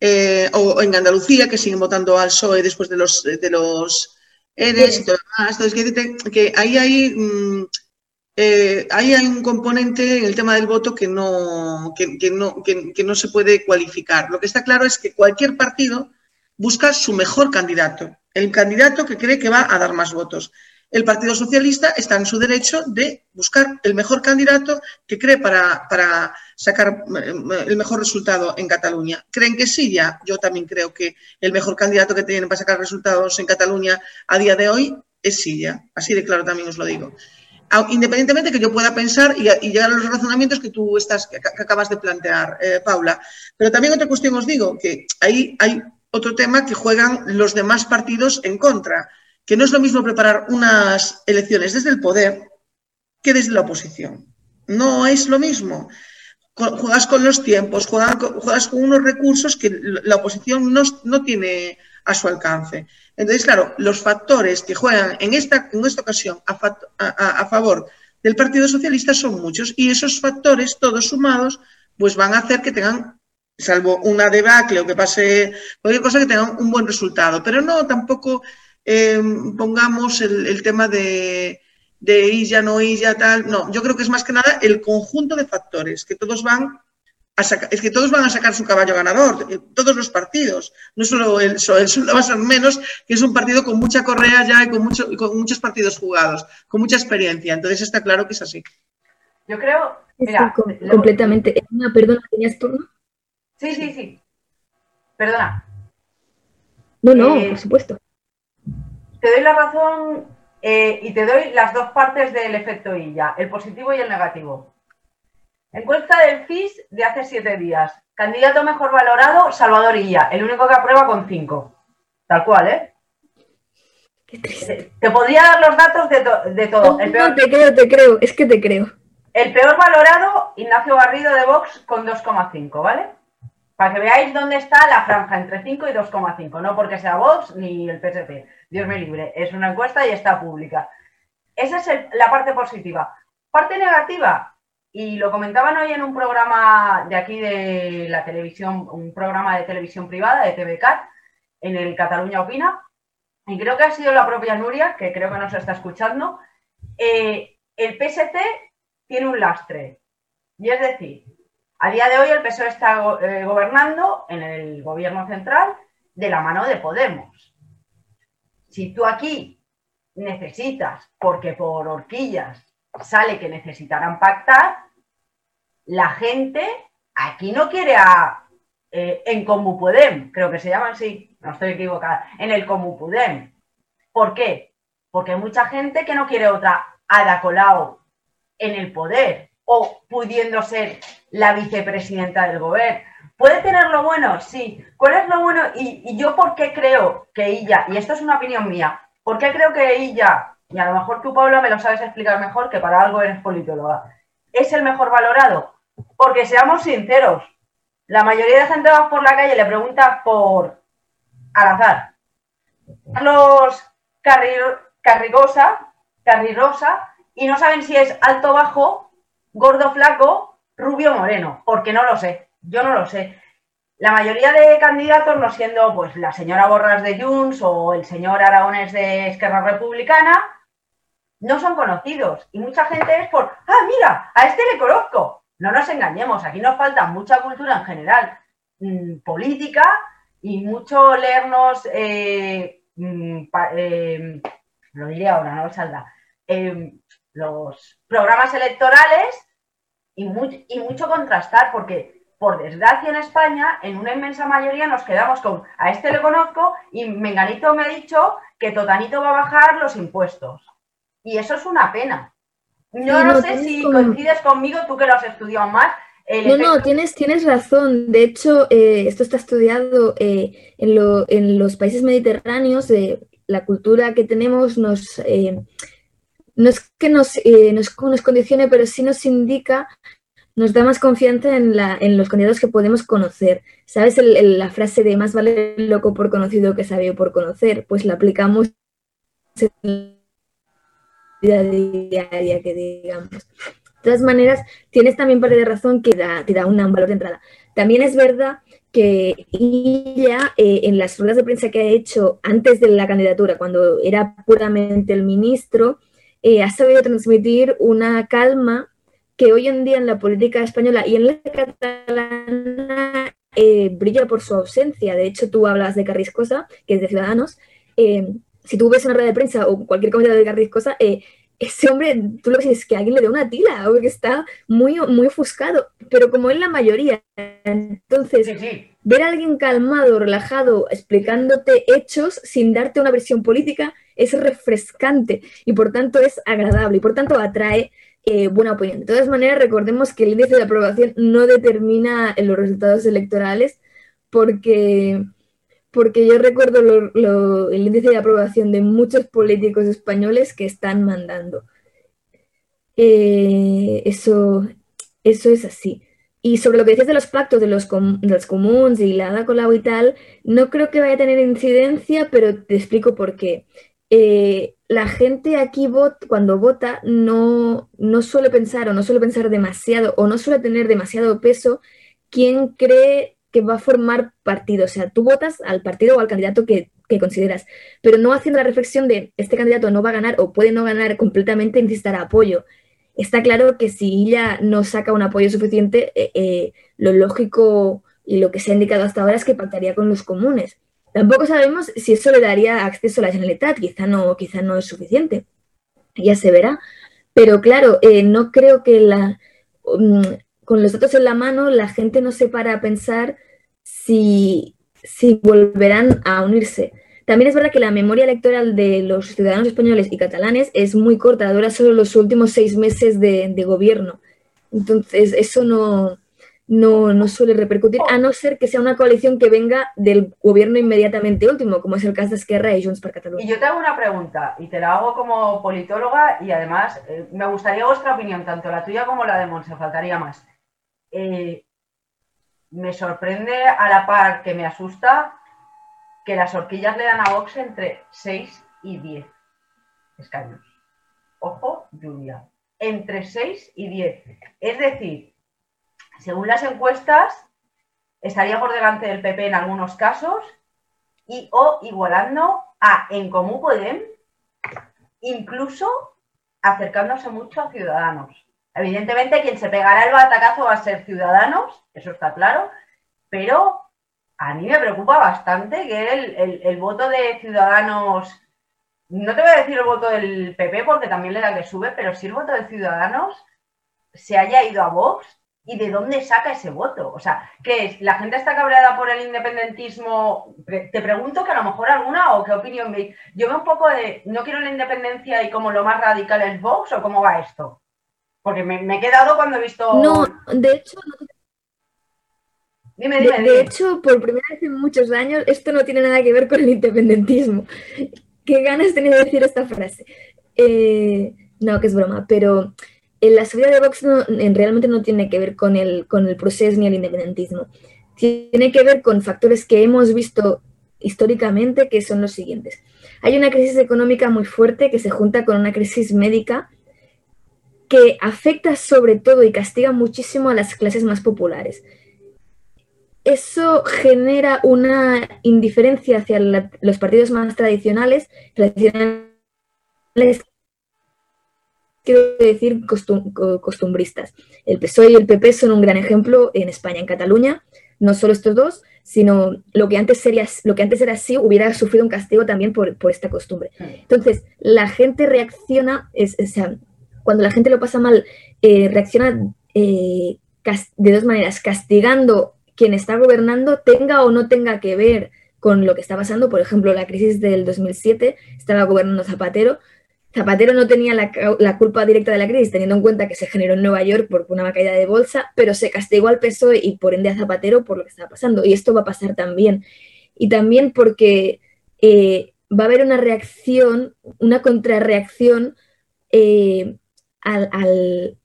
eh, o, en Andalucía, que siguen votando al PSOE después de los, de los ERES y todo lo demás. Entonces, que, que ahí hay... Mm, eh, ahí hay un componente en el tema del voto que no, que, no, que, no se puede cualificar. Lo que está claro es que cualquier partido busca su mejor candidato, el candidato que cree que va a dar más votos. El Partido Socialista está en su derecho de buscar el mejor candidato que cree para, para sacar eh, el mejor resultado en Cataluña. ¿Creen que sí? Ya, yo también creo que el mejor candidato que tienen para sacar resultados en Cataluña a día de hoy es Silla. Así de claro también os lo digo independientemente que yo pueda pensar y, llegar a los razonamientos que tú estás, que, acabas de plantear, eh, Paula. Pero también otra cuestión os digo, que ahí hay otro tema que juegan los demás partidos en contra, que no es lo mismo preparar unas elecciones desde el poder que desde la oposición. No es lo mismo. Juegas con los tiempos, juegas, con unos recursos que la oposición no, no tiene a su alcance. Entonces, claro, los factores que juegan en esta, en esta ocasión a, favor del Partido Socialista son muchos y esos factores, todos sumados, pues van a hacer que tengan, salvo una debacle o que pase cualquier cosa, que tengan un buen resultado. Pero no, tampoco eh, pongamos el, tema de, de ya no ya tal. No, yo creo que es más que nada el conjunto de factores, que todos van es que todos van a sacar su caballo ganador, eh, todos los partidos, no solo el el va a ser menos, que es un partido con mucha correa ya y con, mucho, con muchos partidos jugados, con mucha experiencia, entonces está claro que es así. Yo creo, completamente. perdona, ¿tenías turno? Sí, sí, sí. Perdona. No, no, eh, por supuesto. Te doy la razón eh, y te doy las dos partes del efecto ILLA, el positivo y el negativo. Encuesta del FIS de hace siete días. Candidato mejor valorado, Salvador Illa, el único que aprueba con cinco. Tal cual, ¿eh? Te podría dar los datos de, todo. No, te creo, te creo, es que te creo. El peor valorado, Ignacio Garrido de Vox con 2,5, ¿vale? Para que veáis dónde está la franja entre 5 y 2,5, no porque sea Vox ni el PSP. Dios me libre, es una encuesta y está pública. Esa es la parte positiva. Parte negativa, y lo comentaban hoy en un programa de aquí de la televisión, un programa de televisión privada de TVCAT, en el Cataluña Opina, y creo que ha sido la propia Nuria, que creo que nos está escuchando, eh, el PSC tiene un lastre. Y es decir, a día de hoy el PSOE está eh, gobernando en el gobierno central de la mano de Podemos. Si tú aquí necesitas, porque por horquillas sale que necesitarán pactar, la gente aquí no quiere a eh, en Comú Podem, creo que se llama así, no estoy equivocada, en el Comú Podem. ¿Por qué? Porque hay mucha gente que no quiere otra Ada Colau en el poder o pudiendo ser la vicepresidenta del gobierno. ¿Puede tener lo bueno? Sí. ¿Cuál es lo bueno? Y, yo por qué creo que ella, y esto es una opinión mía, ¿por qué creo que ella, y a lo mejor tú, Pablo, me lo sabes explicar mejor, que para algo eres politóloga, es el mejor valorado? Porque seamos sinceros, la mayoría de gente va por la calle y le pregunta por al azar. Carlos Carrigosa, Carrirosa, y no saben si es alto bajo, gordo flaco, rubio moreno, porque no lo sé, yo no lo sé. La mayoría de candidatos, no siendo pues la señora Borras de Junts o el señor Aragones de Esquerra Republicana, no son conocidos. Y mucha gente es por, ah, mira, a este le conozco. No nos engañemos, aquí nos falta mucha cultura en general, mm, política y mucho leernos, eh, mm, eh, lo diré ahora, no saldrá, eh, los programas electorales y, y mucho contrastar, porque por desgracia en España, en una inmensa mayoría nos quedamos con a este le conozco y Menganito me ha dicho que Totanito va a bajar los impuestos. Y eso es una pena. Yo no, sé si coincides conmigo, tú que lo has estudiado más. no, no, tienes, tienes razón. De hecho, eh, esto está estudiado eh, en, los países mediterráneos. Eh, la cultura que tenemos nos, no es que nos, nos, condicione, pero sí nos indica, nos da más confianza en, la, en los candidatos que podemos conocer. ¿Sabes la frase de más vale loco por conocido que sabio por conocer? Pues la aplicamos en diaria que digamos. De todas maneras, tienes también parte de razón que da, te da un valor de entrada. También es verdad que ella, eh, en las ruedas de prensa que ha hecho antes de la candidatura, cuando era puramente el ministro, eh, ha sabido transmitir una calma que hoy en día en la política española y en la catalana eh, brilla por su ausencia. De hecho, tú hablas de Carriscosa, que es de Ciudadanos, si tú ves una rueda de prensa o cualquier comentario de Carriscosa, eh, ese hombre, tú lo que es que alguien le dé una tila, porque está muy, muy ofuscado, pero como es la mayoría, entonces, ver a alguien calmado, relajado, explicándote hechos sin darte una versión política es refrescante y por tanto es agradable y por tanto atrae eh, buena opinión. De todas maneras, recordemos que el índice de aprobación no determina los resultados electorales porque porque yo recuerdo el índice de aprobación de muchos políticos españoles que están mandando. Eh, eso, eso es así. Y sobre lo que decías de los pactos de los, comunes y la Ada y tal, no creo que vaya a tener incidencia, pero te explico por qué. Eh, la gente aquí cuando vota no, no suele pensar o no suele pensar demasiado o no suele tener demasiado peso quién cree va a formar partido. O sea, tú votas al partido o al candidato que, consideras, pero no haciendo la reflexión de este candidato no va a ganar o puede no ganar completamente, necesitar apoyo. Está claro que si ella no saca un apoyo suficiente, eh, eh, lo lógico y lo que se ha indicado hasta ahora es que pactaría con los comunes. Tampoco sabemos si eso le daría acceso a la Generalitat, quizá no, quizá no es suficiente. Ya se verá. Pero claro, eh, no creo que la, mm, con los datos en la mano, la gente no se para a pensar si, si volverán a unirse. También es verdad que la memoria electoral de los ciudadanos españoles y catalanes es muy corta, dura solo los últimos seis meses de, gobierno. Entonces, eso no, no, suele repercutir, a no ser que sea una coalición que venga del gobierno inmediatamente último, como es el caso de Esquerra y Junts per Catalunya. Y yo te hago una pregunta, y te la hago como politóloga, y además eh, me gustaría vuestra opinión, tanto la tuya como la de Monse, faltaría más. Eh, me sorprende a la par que me asusta que las horquillas le dan a Vox entre 6 y 10 escaños. Ojo, Julia. Entre 6 y 10. Es decir, según las encuestas, estaría por delante del PP en algunos casos y o igualando a En Común Podem, incluso acercándose mucho a Ciudadanos. Evidentemente, quien se pegará el batacazo va a ser Ciudadanos, eso está claro, pero a mí me preocupa bastante que el, voto de Ciudadanos, no te voy a decir el voto del PP porque también le da que sube, pero si el voto de Ciudadanos se haya ido a Vox y de dónde saca ese voto. O sea, ¿qué es? ¿La gente está cabreada por el independentismo? Te pregunto que a lo mejor alguna o qué opinión veis. Yo veo un poco de, no quiero la independencia y como lo más radical es Vox o cómo va esto. Porque me, he quedado cuando he visto... No, de hecho... Dime, dime, de, hecho, por primera vez en muchos años, esto no tiene nada que ver con el independentismo. Qué ganas tenía de decir esta frase. Eh, no, que es broma, pero la subida de Vox no, realmente no tiene que ver con el, con el proceso ni el independentismo. Tiene que ver con factores que hemos visto históricamente, que son los siguientes. Hay una crisis económica muy fuerte que se junta con una crisis médica que afecta sobre todo y castiga muchísimo a las clases más populares. Eso genera una indiferencia hacia los partidos más tradicionales, tradicionales quiero decir costumbristas. El PSOE y el PP son un gran ejemplo en España, en Cataluña, no solo estos dos, sino lo que antes, sería, lo que antes era así hubiera sufrido un castigo también por, esta costumbre. Entonces, la gente reacciona, es, cuando la gente lo pasa mal, eh, reacciona eh, de dos maneras, castigando quien está gobernando, tenga o no tenga que ver con lo que está pasando. Por ejemplo, la crisis del 2007, estaba gobernando Zapatero. Zapatero no tenía la, culpa directa de la crisis, teniendo en cuenta que se generó en Nueva York por una caída de bolsa, pero se castigó al PSOE y por ende a Zapatero por lo que estaba pasando. Y esto va a pasar también. Y también porque eh, va a haber una reacción, una contrarreacción al,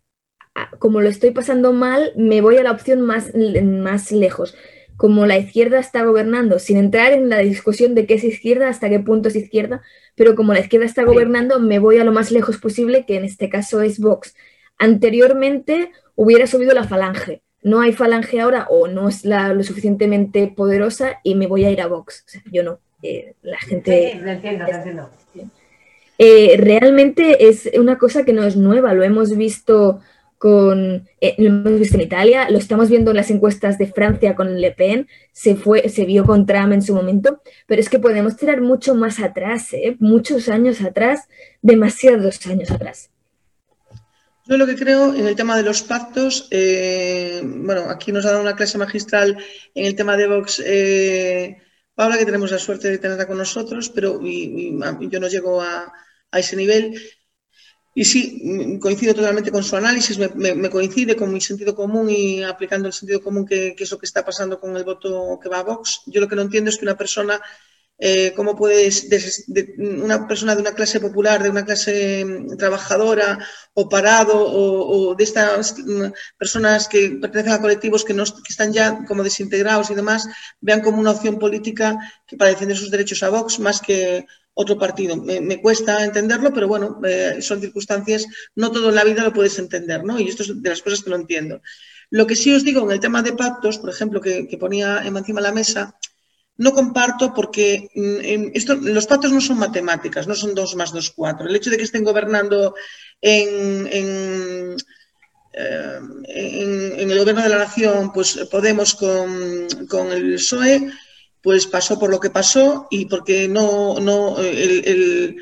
como lo estoy pasando mal, me voy a la opción más, más lejos. Como la izquierda está gobernando, sin entrar en la discusión de qué es izquierda, hasta qué punto es izquierda, pero como la izquierda está gobernando, me voy a lo más lejos posible, que en este caso es Vox. Anteriormente hubiera subido la falange. No hay falange ahora o no es la, lo suficientemente poderosa y me voy a ir a Vox. O sea, yo no. Eh, la gente. Sí, lo entiendo, lo entiendo. Eh, realmente es una cosa que no es nueva, lo hemos visto con, eh, lo hemos visto en Italia, lo estamos viendo en las encuestas de Francia con Le Pen, se, fue, se vio con Trump en su momento, pero es que podemos tirar mucho más atrás, ¿eh? muchos años atrás, demasiados años atrás. Yo lo que creo en el tema de los pactos, bueno, aquí nos ha dado una clase magistral en el tema de Vox. Paula, que tenemos la suerte de tenerla con nosotros, pero yo no llego a, ese nivel. Y sí, coincido totalmente con su análisis, me, coincide con mi sentido común y aplicando el sentido común que, es lo que está pasando con el voto que va a Vox. Yo lo que no entiendo es que una persona eh, cómo puedes, una persona de una clase popular, de una clase mm, trabajadora o parado o, de estas mm, personas que pertenecen a colectivos que, no, están ya como desintegrados y demás, vean como una opción política para defender sus derechos a Vox más que otro partido. Me, cuesta entenderlo, pero bueno, eh, son circunstancias, no todo en la vida lo puedes entender, ¿no? Y esto es de las cosas que lo entiendo. Lo que sí os digo en el tema de pactos, por ejemplo, que ponía encima de la mesa, no comparto porque mm, esto, los pactos no son matemáticas, no son dos más dos, cuatro. El hecho de que estén gobernando en, en, eh, el gobierno de la nación, pues Podemos con, el PSOE, pues pasó por lo que pasó y porque no, el,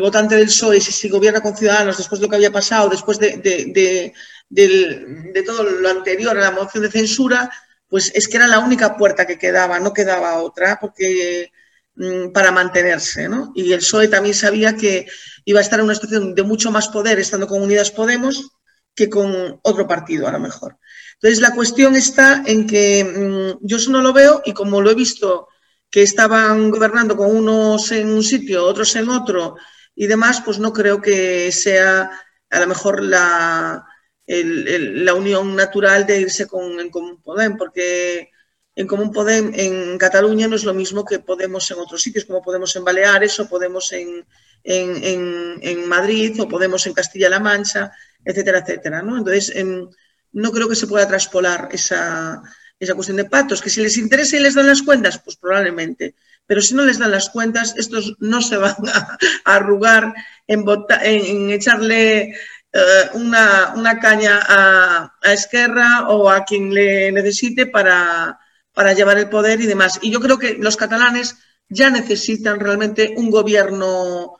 votante del PSOE, si, gobierna con Ciudadanos después de lo que había pasado, después de, de, de todo lo anterior a la moción de censura, pues es que era la única puerta que quedaba, no quedaba otra, porque mm, para mantenerse, ¿no? Y el PSOE también sabía que iba a estar en una situación de mucho más poder estando con Unidas Podemos que con otro partido, a lo mejor. Entonces, la cuestión está en que mm, yo eso no lo veo y como lo he visto que estaban gobernando con unos en un sitio, otros en otro y demás, pues no creo que sea a lo mejor la, la unión natural de irse con en Común Podem, porque en Común Podem en Cataluña no es lo mismo que Podemos en otros sitios, como Podemos en Baleares o Podemos en, en, Madrid o Podemos en Castilla-La Mancha, etcétera, etcétera. ¿no? Entonces, no creo que se pueda traspolar esa, esa cuestión de pactos, que si les interesa y les dan las cuentas, pues probablemente. Pero si no les dan las cuentas, estos no se van a, arrugar en, en, echarle eh, una, caña a, Esquerra o a quien le necesite para, para llevar el poder y demás. Y yo creo que los catalanes ya necesitan realmente un gobierno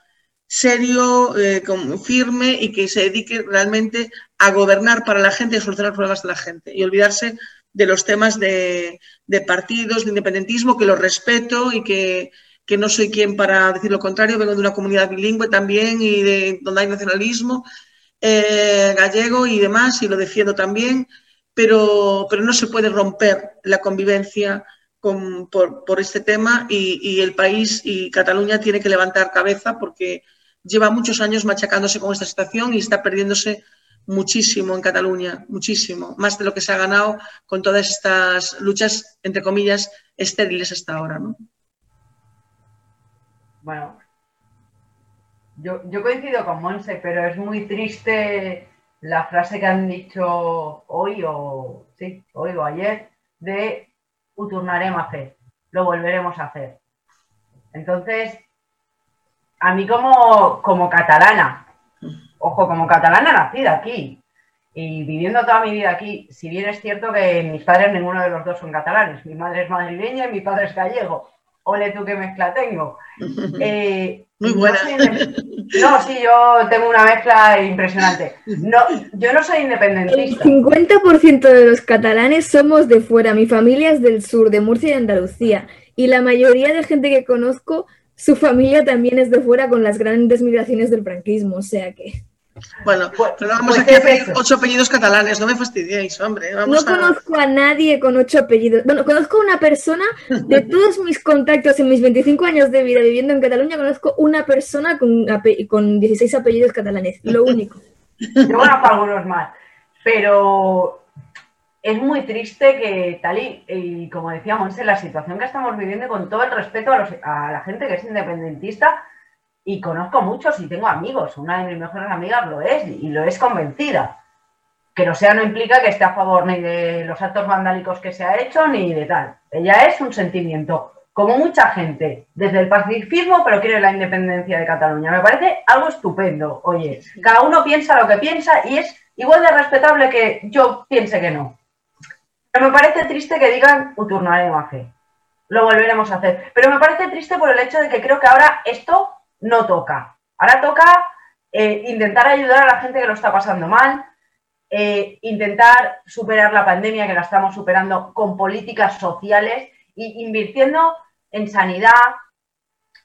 serio, eh, firme y que se dedique realmente a gobernar para la gente y a solucionar los problemas de la gente y olvidarse de los temas de, partidos, de independentismo, que los respeto y que, no soy quien para decir lo contrario, vengo de una comunidad bilingüe también y de donde hay nacionalismo eh, gallego y demás, y lo defiendo también, pero, pero no se puede romper la convivencia por, este tema y, y, el país y Cataluña tiene que levantar cabeza porque lleva muchos años machacándose con esta situación y está perdiéndose muchísimo en Cataluña, muchísimo, más de lo que se ha ganado con todas estas luchas, entre comillas, estériles hasta ahora. ¿no? Bueno, yo, coincido con Monse, pero es muy triste la frase que han dicho hoy o sí, hoy o ayer de uturnaremos a hacer, lo volveremos a hacer. Entonces, a mí como, como catalana, ojo, como catalana nacida aquí y viviendo toda mi vida aquí, si bien es cierto que mis padres ninguno de los dos son catalanes, mi madre es madrileña y mi padre es gallego. Ole tú qué mezcla tengo. *laughs* Eh, Muy buena. No, sí, yo tengo una mezcla impresionante. No, yo no soy independentista. El 50% de los catalanes somos de fuera. Mi familia es del sur, de Murcia y Andalucía. Y la mayoría de gente que conozco, su familia también es de fuera con las grandes migraciones del franquismo. O sea que. Bueno, pues, pero vamos pues, aquí a pedir ocho apellidos catalanes, no me fastidiéis, hombre. no conozco a nadie con ocho apellidos. Bueno, conozco a una persona, de *laughs* todos mis contactos en mis 25 años de vida viviendo en Cataluña, conozco una persona con, con 16 apellidos catalanes, lo único. *laughs* Yo conozco algunos más, pero es muy triste que tal y, como decíamos, en la situación que estamos viviendo, con todo el respeto a la gente que es independentista, y conozco muchos y tengo amigos. Una de mis mejores amigas lo es y lo es convencida. Que no sea no implica que esté a favor ni de los actos vandálicos que se ha hecho ni de tal. Ella es un sentimiento, como mucha gente, desde el pacifismo, pero quiere la independencia de Cataluña. Me parece algo estupendo. Oye, cada uno piensa lo que piensa y es igual de respetable que yo piense que no. Pero me parece triste que digan uturnaremos fe. Lo volveremos a hacer. Pero me parece triste por el hecho de que creo que ahora esto no toca. Ahora toca eh, intentar ayudar a la gente que lo está pasando mal, eh, intentar superar la pandemia que la estamos superando con políticas sociales y invirtiendo en sanidad,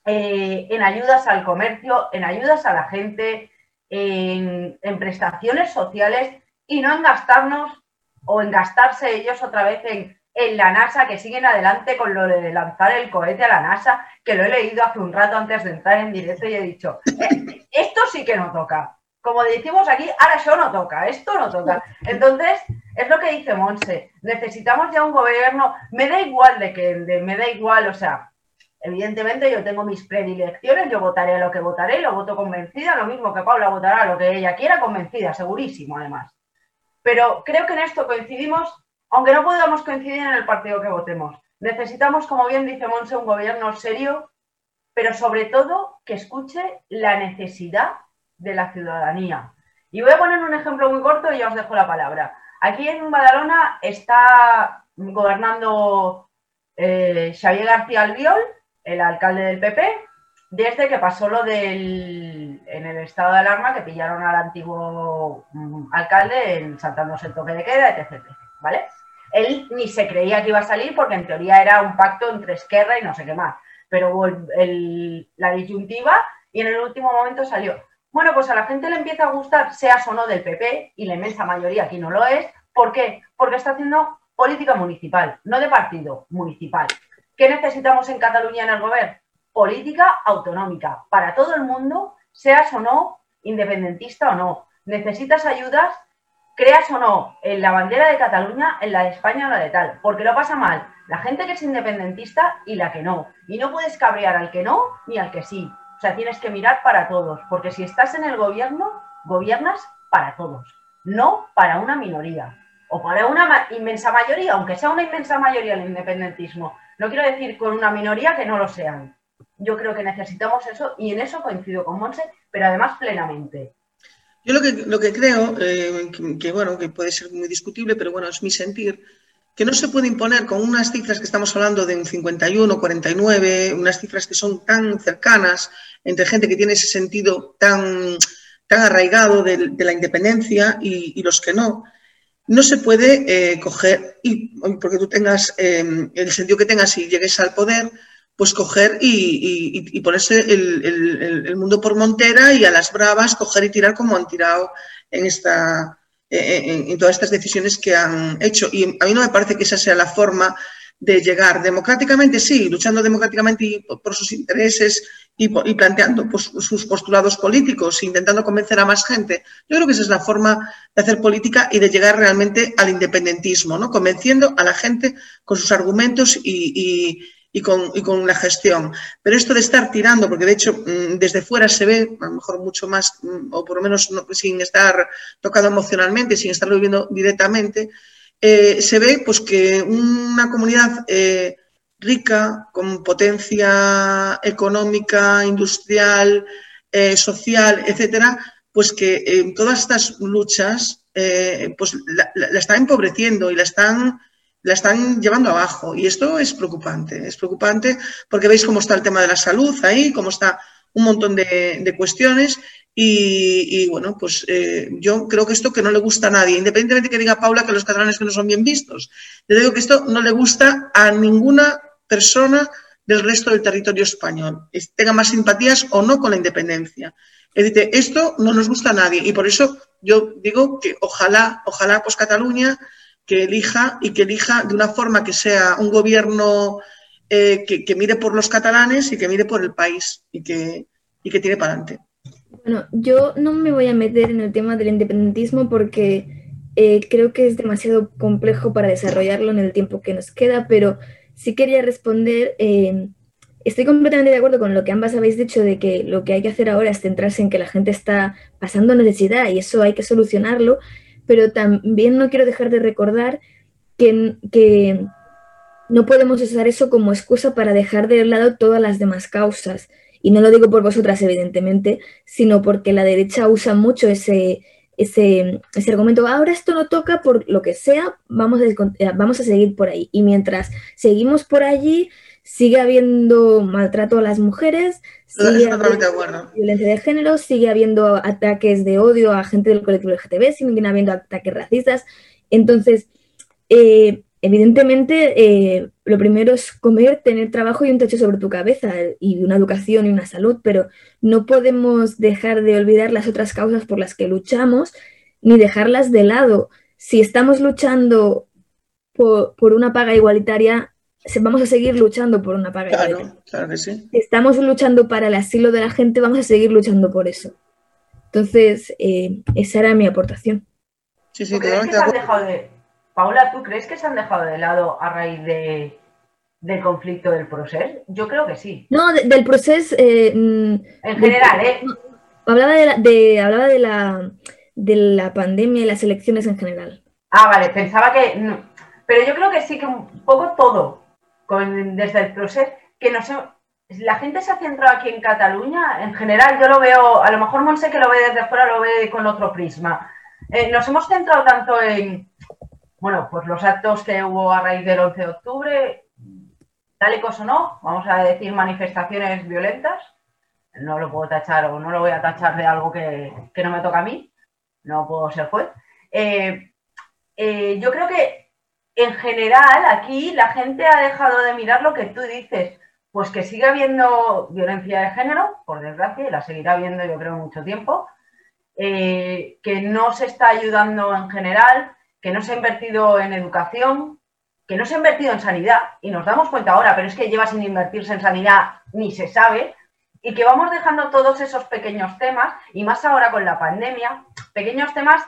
eh, en ayudas al comercio, en ayudas a la gente, en, en, prestaciones sociales y no en gastarnos o en gastarse ellos otra vez en en la NASA, que siguen adelante con lo de lanzar el cohete a la NASA, que lo he leído hace un rato antes de entrar en directo y he dicho, eh, esto sí que no toca. Como decimos aquí, ahora eso no toca, esto no toca. Entonces, es lo que dice Monse, necesitamos ya un gobierno, me da igual de que, me da igual, o sea, evidentemente yo tengo mis predilecciones, yo votaré lo que votaré, lo voto convencida, lo mismo que Paula votará lo que ella quiera, convencida, segurísimo además. Pero creo que en esto coincidimos aunque no podamos coincidir en el partido que votemos. Necesitamos, como bien dice Monse, un gobierno serio, pero sobre todo que escuche la necesidad de la ciudadanía. Y voy a poner un ejemplo muy corto y ya os dejo la palabra. Aquí en Badalona está gobernando eh, Xavier García Albiol, el alcalde del PP, desde que pasó lo del en el estado de alarma que pillaron al antiguo mm, alcalde en, saltándose el toque de queda, etc. ¿Vale? Él ni se creía que iba a salir porque en teoría era un pacto entre Esquerra y no sé qué más. Pero la disyuntiva y en el último momento salió. Bueno, pues a la gente le empieza a gustar, seas o no del PP, y la inmensa mayoría aquí no lo es. ¿Por qué? Porque está haciendo política municipal, no de partido, municipal. ¿Qué necesitamos en Cataluña en el gobierno? Política autonómica, para todo el mundo, seas o no independentista o no. Necesitas ayudas, creas o no en la bandera de Cataluña, en la de España o la de tal, porque lo pasa mal la gente que es independentista y la que no. Y no puedes cabrear al que no ni al que sí. O sea, tienes que mirar para todos, porque si estás en el gobierno, gobiernas para todos, no para una minoría o para una inmensa mayoría, aunque sea una inmensa mayoría el independentismo. No quiero decir con una minoría que no lo sean. Yo creo que necesitamos eso y en eso coincido con Monse, pero además plenamente. Yo lo que, lo que creo, eh, que, bueno, que puede ser muy discutible, pero bueno, es mi sentir, que no se puede imponer con unas cifras que estamos hablando de un 51, 49, unas cifras que son tan cercanas entre gente que tiene ese sentido tan, tan arraigado de, la independencia y, los que no. No se puede eh, coger, y porque tú tengas eh, el sentido que tengas y llegues al poder, pues coger y, ponerse el, mundo por montera y a las bravas coger y tirar como han tirado en, esta, en, todas estas decisiones que han hecho. Y a mí no me parece que esa sea la forma de llegar democráticamente, sí, luchando democráticamente por sus intereses y, planteando pues, sus postulados políticos, intentando convencer a más gente. Yo creo que esa es la forma de hacer política y de llegar realmente al independentismo, ¿no? convenciendo a la gente con sus argumentos y y con, y con la gestión. Pero esto de estar tirando, porque de hecho mm, desde fuera se ve, a lo mejor mucho más, mm, o por lo menos sin estar tocado emocionalmente, sin estarlo viviendo directamente, eh, se ve pues que una comunidad eh, rica, con potencia económica, industrial, eh, social, etcétera, pues que todas estas luchas pues la, la, está empobreciendo y la están la están llevando abajo. Y esto es preocupante, es preocupante porque veis cómo está el tema de la salud ahí, cómo está un montón de, cuestiones. Y, bueno, pues eh, yo creo que esto que no le gusta a nadie, independientemente que diga Paula que los catalanes no son bien vistos, yo digo que esto no le gusta a ninguna persona del resto del territorio español, tenga más simpatías o no con la independencia. Es esto no nos gusta a nadie y por eso yo digo que ojalá, ojalá pues Cataluña que elija y que elija de una forma que sea un gobierno eh, que, mire por los catalanes y que mire por el país y que, y que tire para adelante. Bueno, yo no me voy a meter en el tema del independentismo porque eh, creo que es demasiado complejo para desarrollarlo en el tiempo que nos queda, pero sí quería responder. Eh, estoy completamente de acuerdo con lo que ambas habéis dicho de que lo que hay que hacer ahora es centrarse en que la gente está pasando necesidad y eso hay que solucionarlo pero también no quiero dejar de recordar que, que no podemos usar eso como excusa para dejar de lado todas las demás causas. Y no lo digo por vosotras, evidentemente, sino porque la derecha usa mucho ese, ese, ese, argumento, ahora esto no toca por lo que sea, vamos eh, vamos a seguir por ahí. Y mientras seguimos por allí, sigue habiendo maltrato a las mujeres, sigue habiendo violencia de género, sigue habiendo ataques de odio a gente del colectivo LGTB, sigue habiendo ataques racistas. Entonces, eh, evidentemente, eh, lo primero es comer, tener trabajo y un techo sobre tu cabeza, y una educación y una salud, pero no podemos dejar de olvidar las otras causas por las que luchamos, ni dejarlas de lado. Si estamos luchando por, por una paga igualitaria, vamos a seguir luchando por una paga claro, Claro que sí. Estamos luchando para el asilo de la gente, vamos a seguir luchando por eso. Entonces, eh, esa era mi aportación. Sí, sí, de... Paula, ¿tú crees que se han dejado de lado a raíz de, del conflicto del proceso? Yo creo que sí. No, del proceso... Eh, mm, en general, ¿eh? Hablaba, de la, de, hablaba de, la, de la pandemia y las elecciones en general. Ah, vale, pensaba que... Pero yo creo que sí, que un poco todo desde el proceso, que no sé, la gente se ha centrado aquí en Cataluña, en general yo lo veo, a lo mejor Monse que lo ve desde fuera lo ve con otro prisma. Eh, nos hemos centrado tanto en, bueno, pues los actos que hubo a raíz del 11 de octubre, tal y cosa no, vamos a decir manifestaciones violentas, no lo puedo tachar o no lo voy a tachar de algo que, no me toca a mí, no puedo ser juez. Eh, eh, yo creo que en general, aquí la gente ha dejado de mirar lo que tú dices. Pues que sigue habiendo violencia de género, por desgracia, y la seguirá habiendo yo creo mucho tiempo, eh, que no se está ayudando en general, que no se ha invertido en educación, que no se ha invertido en sanidad, y nos damos cuenta ahora, pero es que lleva sin invertirse en sanidad, ni se sabe, y que vamos dejando todos esos pequeños temas, y más ahora con la pandemia, pequeños temas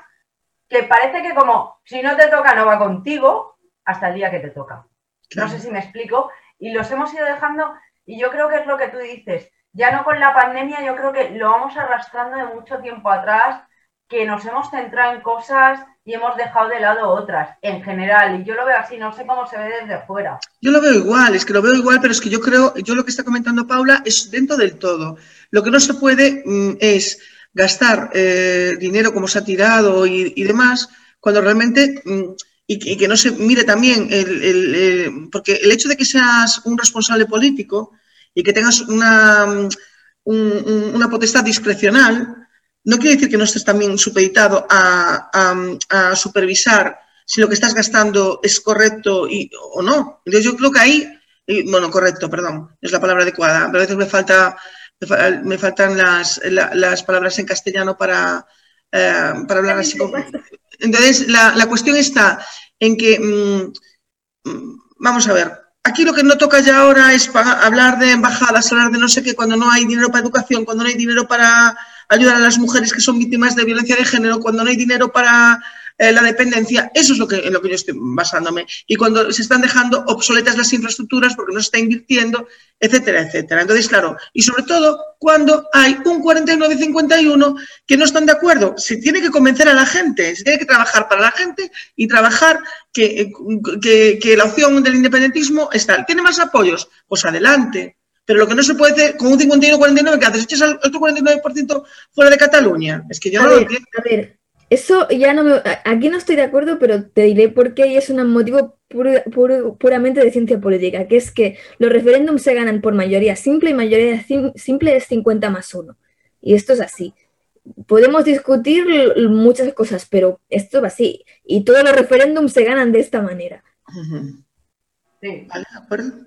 que parece que como si no te toca no va contigo hasta el día que te toca. No sé si me explico. Y los hemos ido dejando y yo creo que es lo que tú dices. Ya no con la pandemia, yo creo que lo vamos arrastrando de mucho tiempo atrás, que nos hemos centrado en cosas y hemos dejado de lado otras, en general. Y yo lo veo así, no sé cómo se ve desde fuera. Yo lo veo igual, es que lo veo igual, pero es que yo creo, yo lo que está comentando Paula es dentro del todo. Lo que no se puede mm, es gastar eh, dinero como se ha tirado y, demás, cuando realmente, mm, y, que no se mire también, el, porque el hecho de que seas un responsable político y que tengas una, mm, una potestad discrecional, no quiere decir que no estés también supeditado a, a, supervisar si lo que estás gastando es correcto y, o no. Entonces yo creo que ahí, bueno, correcto, perdón, es la palabra adecuada, pero a veces me falta me faltan las, las palabras en castellano para, eh, para hablar así. Entonces, la, la, cuestión está en que, mm, mm, vamos a ver, aquí lo que no toca ya ahora es hablar de embajadas, hablar de no sé qué, cuando no hay dinero para educación, cuando no hay dinero para ayudar a las mujeres que son víctimas de violencia de género, cuando no hay dinero para eh, la dependencia, eso es lo que, en lo que yo estoy basándome. Y cuando se están dejando obsoletas las infraestructuras porque no se está invirtiendo, etcétera, etcétera. Entonces, claro, y sobre todo cuando hay un 49-51 que no están de acuerdo. Se tiene que convencer a la gente, se tiene que trabajar para la gente y trabajar que, que, que la opción del independentismo está. ¿Tiene más apoyos? Pues adelante. Pero lo que no se puede hacer con un 51-49, ¿qué haces? ¿Echas al otro 49% fuera de Cataluña? Es que yo no lo entiendo. A ver, eso ya no me... Aquí no estoy de acuerdo, pero te diré por qué y es un motivo puramente de ciencia política, que es que los referéndums se ganan por mayoría simple y mayoría simple es 50 más 1. Y esto es así. Podemos discutir muchas cosas, pero esto va así. Y todos los referéndums se ganan de esta manera. Sí. Vale,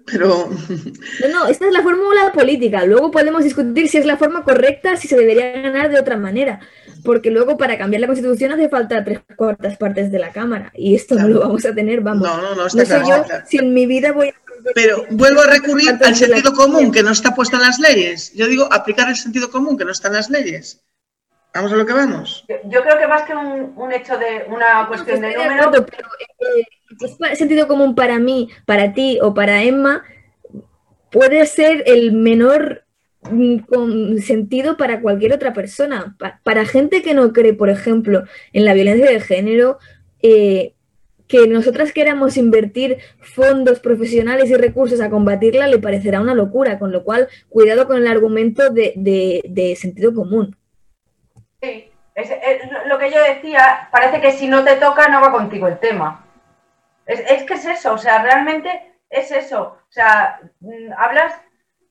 pero... *laughs* No, no, esta es la fórmula política. Luego podemos discutir si es la forma correcta, si se debería ganar de otra manera porque luego para cambiar la constitución hace falta tres cuartas partes de la Cámara y esto no lo vamos a tener, vamos. No, no, no, está sé yo si en mi vida voy a... Pero vuelvo a recurrir al sentido común que no está puesto en las leyes. Yo digo aplicar el sentido común que no está en las leyes. Vamos a lo que vamos. Yo, creo que más que un, hecho de una cuestión de número... pero, el eh, sentido común para mí, para ti o para Emma puede ser el menor con sentido para cualquier otra persona. para gente que no cree, por ejemplo, en la violencia de género, eh, que nosotras queramos invertir fondos profesionales y recursos a combatirla le parecerá una locura, con lo cual cuidado con el argumento de, sentido común. Sí, es, lo que yo decía, parece que si no te toca no va contigo el tema. Es, es que es eso, o sea, realmente es eso. O sea, mm, hablas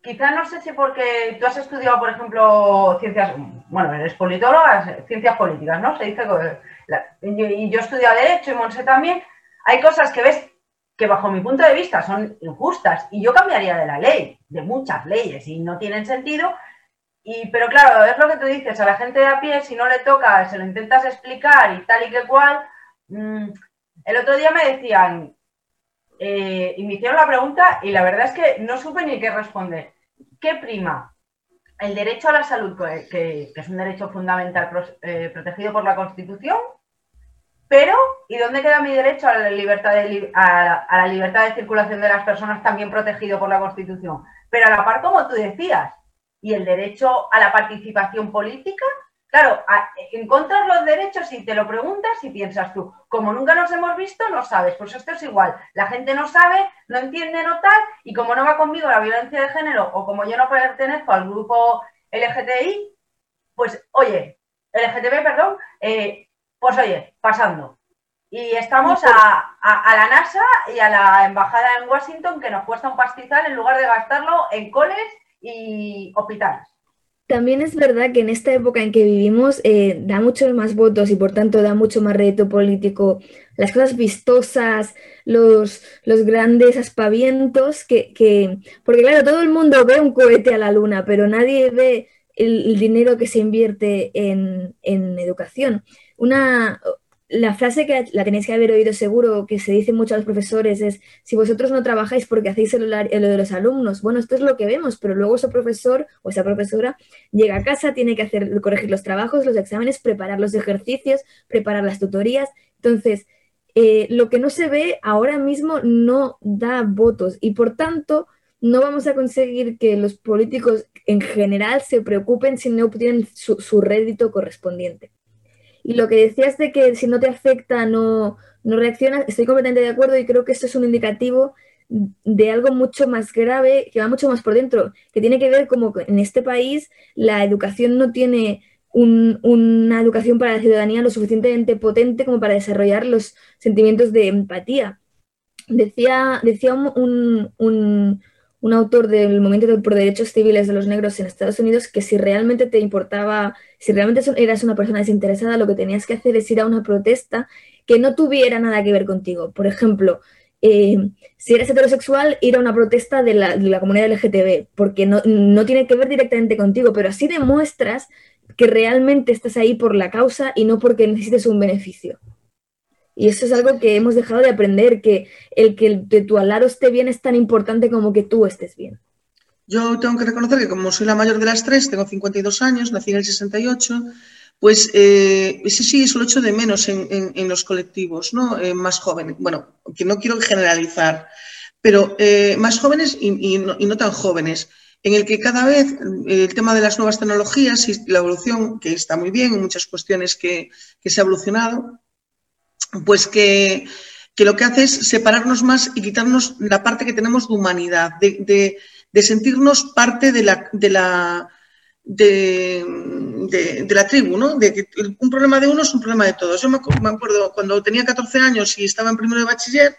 quizá no sé si porque tú has estudiado, por ejemplo, ciencias, bueno, eres politóloga, ciencias políticas, ¿no? Se dice que, y yo he estudiado Derecho y Monse también, hay cosas que ves que bajo mi punto de vista son injustas y yo cambiaría de la ley, de muchas leyes y no tienen sentido. Y, pero claro, es lo que tú dices, a la gente de a pie, si no le toca, se lo intentas explicar y tal y que cual. Mm, el otro día me decían, eh, y me hicieron la pregunta y la verdad es que no supe ni qué responder. ¿Qué prima? El derecho a la salud, que, es un derecho fundamental eh, protegido por la Constitución, pero ¿y dónde queda mi derecho a la, libertad de, a, la libertad de circulación de las personas también protegido por la Constitución? Pero a la par, como tú decías, ¿y el derecho a la participación política? Claro, encontrar los derechos y te lo preguntas y piensas tú, como nunca nos hemos visto, no sabes. Pues esto es igual. La gente no sabe, no entiende, no tal, y como no va conmigo la violencia de género o como yo no pertenezco al grupo LGTBI, pues oye, LGTB, perdón, eh, pues oye, pasando. Y estamos a, a, la NASA y a la embajada en Washington que nos cuesta un pastizal en lugar de gastarlo en coles y hospitales. También es verdad que en esta época en que vivimos eh, da muchos más votos y por tanto da mucho más rédito político las cosas vistosas, los, los grandes aspavientos, que, que, porque claro, todo el mundo ve un cohete a la luna, pero nadie ve el, dinero que se invierte en, en educación. Una, la frase que la tenéis que haber oído seguro, que se dice mucho a los profesores, es, si vosotros no trabajáis porque hacéis lo de los alumnos, bueno, esto es lo que vemos, pero luego ese profesor o esa profesora llega a casa, tiene que hacer, corregir los trabajos, los exámenes, preparar los ejercicios, preparar las tutorías. Entonces, eh, lo que no se ve ahora mismo no da votos y por tanto no vamos a conseguir que los políticos en general se preocupen si no obtienen su rédito correspondiente. Y lo que decías de que si no te afecta no, no reaccionas, estoy completamente de acuerdo y creo que esto es un indicativo de algo mucho más grave, que va mucho más por dentro, que tiene que ver como que en este país la educación no tiene una educación para la ciudadanía lo suficientemente potente como para desarrollar los sentimientos de empatía. Decía, decía un autor del movimiento por derechos civiles de los negros en Estados Unidos que si realmente te importaba, si realmente eras una persona desinteresada, lo que tenías que hacer es ir a una protesta que no tuviera nada que ver contigo. Por ejemplo, eh, si eres heterosexual, ir a una protesta de la, de la comunidad LGTB, porque no, no, tiene que ver directamente contigo, pero así demuestras que realmente estás ahí por la causa y no porque necesites un beneficio. Y eso es algo que hemos dejado de aprender, que el que de tu al lado esté bien es tan importante como que tú estés bien. Yo tengo que reconocer que como soy la mayor de las tres, tengo 52 años, nací en el 68, pues eh, ese sí, eso lo echo de menos en, los colectivos, ¿no? Eh, más jóvenes. Bueno, que no quiero generalizar, pero eh, más jóvenes y, no, tan jóvenes, en el que cada vez el tema de las nuevas tecnologías y la evolución, que está muy bien, en muchas cuestiones que, que se ha evolucionado, pues que, lo que hace es separarnos más y quitarnos la parte que tenemos de humanidad, de, sentirnos parte de la, de la, de, la tribu, ¿no? De que un problema de uno es un problema de todos. Yo me, acuerdo cuando tenía 14 años y estaba en primero de bachiller,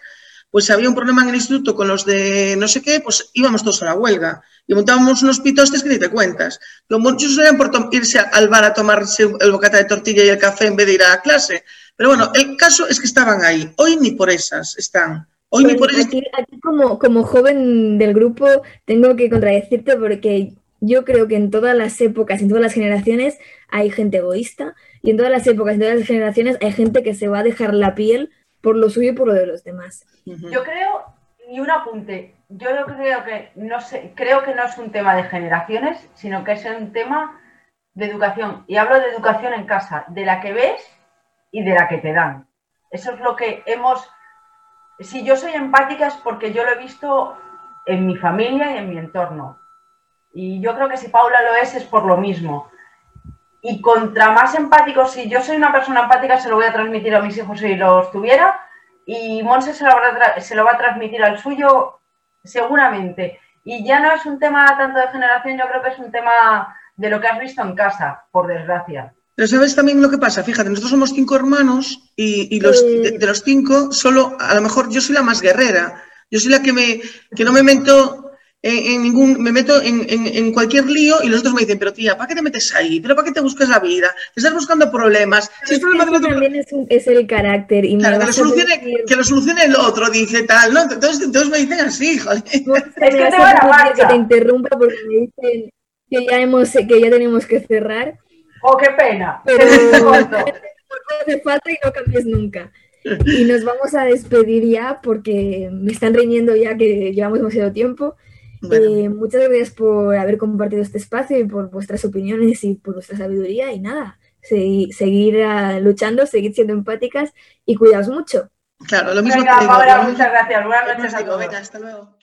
pues había un problema en el instituto con los de no sé qué, pues íbamos todos a la huelga y montábamos unos pitostes que ni te cuentas. Muchos eran por irse al bar a tomarse el bocata de tortilla y el café en vez de ir a la clase. Pero bueno, el caso es que estaban ahí. Hoy ni por esas están. Hoy ni pues por esas. Aquí, como, como joven del grupo tengo que contradecirte porque yo creo que en todas las épocas, en todas las generaciones, hay gente egoísta y en todas las épocas, en todas las generaciones, hay gente que se va a dejar la piel por lo suyo y por lo de los demás. Yo creo, y un apunte, yo creo que no sé, creo que no es un tema de generaciones, sino que es un tema de educación. Y hablo de educación en casa, de la que ves y de la que te dan. Eso es lo que hemos... Si yo soy empática es porque yo lo he visto en mi familia y en mi entorno. Y yo creo que si Paula lo es, es por lo mismo. Y contra más empático, si yo soy una persona empática, se lo voy a transmitir a mis hijos si los tuviera. Y Monse se se lo va a transmitir al suyo seguramente. Y ya no es un tema tanto de generación, yo creo que es un tema de lo que has visto en casa, por desgracia. Pero sabes también lo que pasa, fíjate, nosotros somos cinco hermanos y, los, de, los cinco, solo, a lo mejor yo soy la más guerrera. Yo soy la que me, que no me meto en, ningún, me meto en, cualquier lío y los otros me dicen, pero tía, ¿para qué te metes ahí? ¿Pero para qué te buscas la vida? Estás buscando problemas. Si es problema también es, el carácter. Y claro, que lo, solucione, que lo, solucione, el otro, dice tal, ¿no? Entonces, entonces me dicen así, joder. *laughs* es que te, que te interrumpa porque me dicen que ya, hemos, que ya tenemos que cerrar. ¡Oh, qué pena! Pero hace falta y no cambies nunca. Y nos vamos a despedir ya porque me están riñendo ya que llevamos demasiado tiempo. Eh, muchas gracias por haber compartido este espacio y por vuestras opiniones y por vuestra sabiduría. Y nada, seguir uh, luchando, seguir siendo empáticas y cuidaos mucho. Claro, lo mismo Venga, Paula, muchas gracias. Buenas noches a todos. Venga, hasta luego.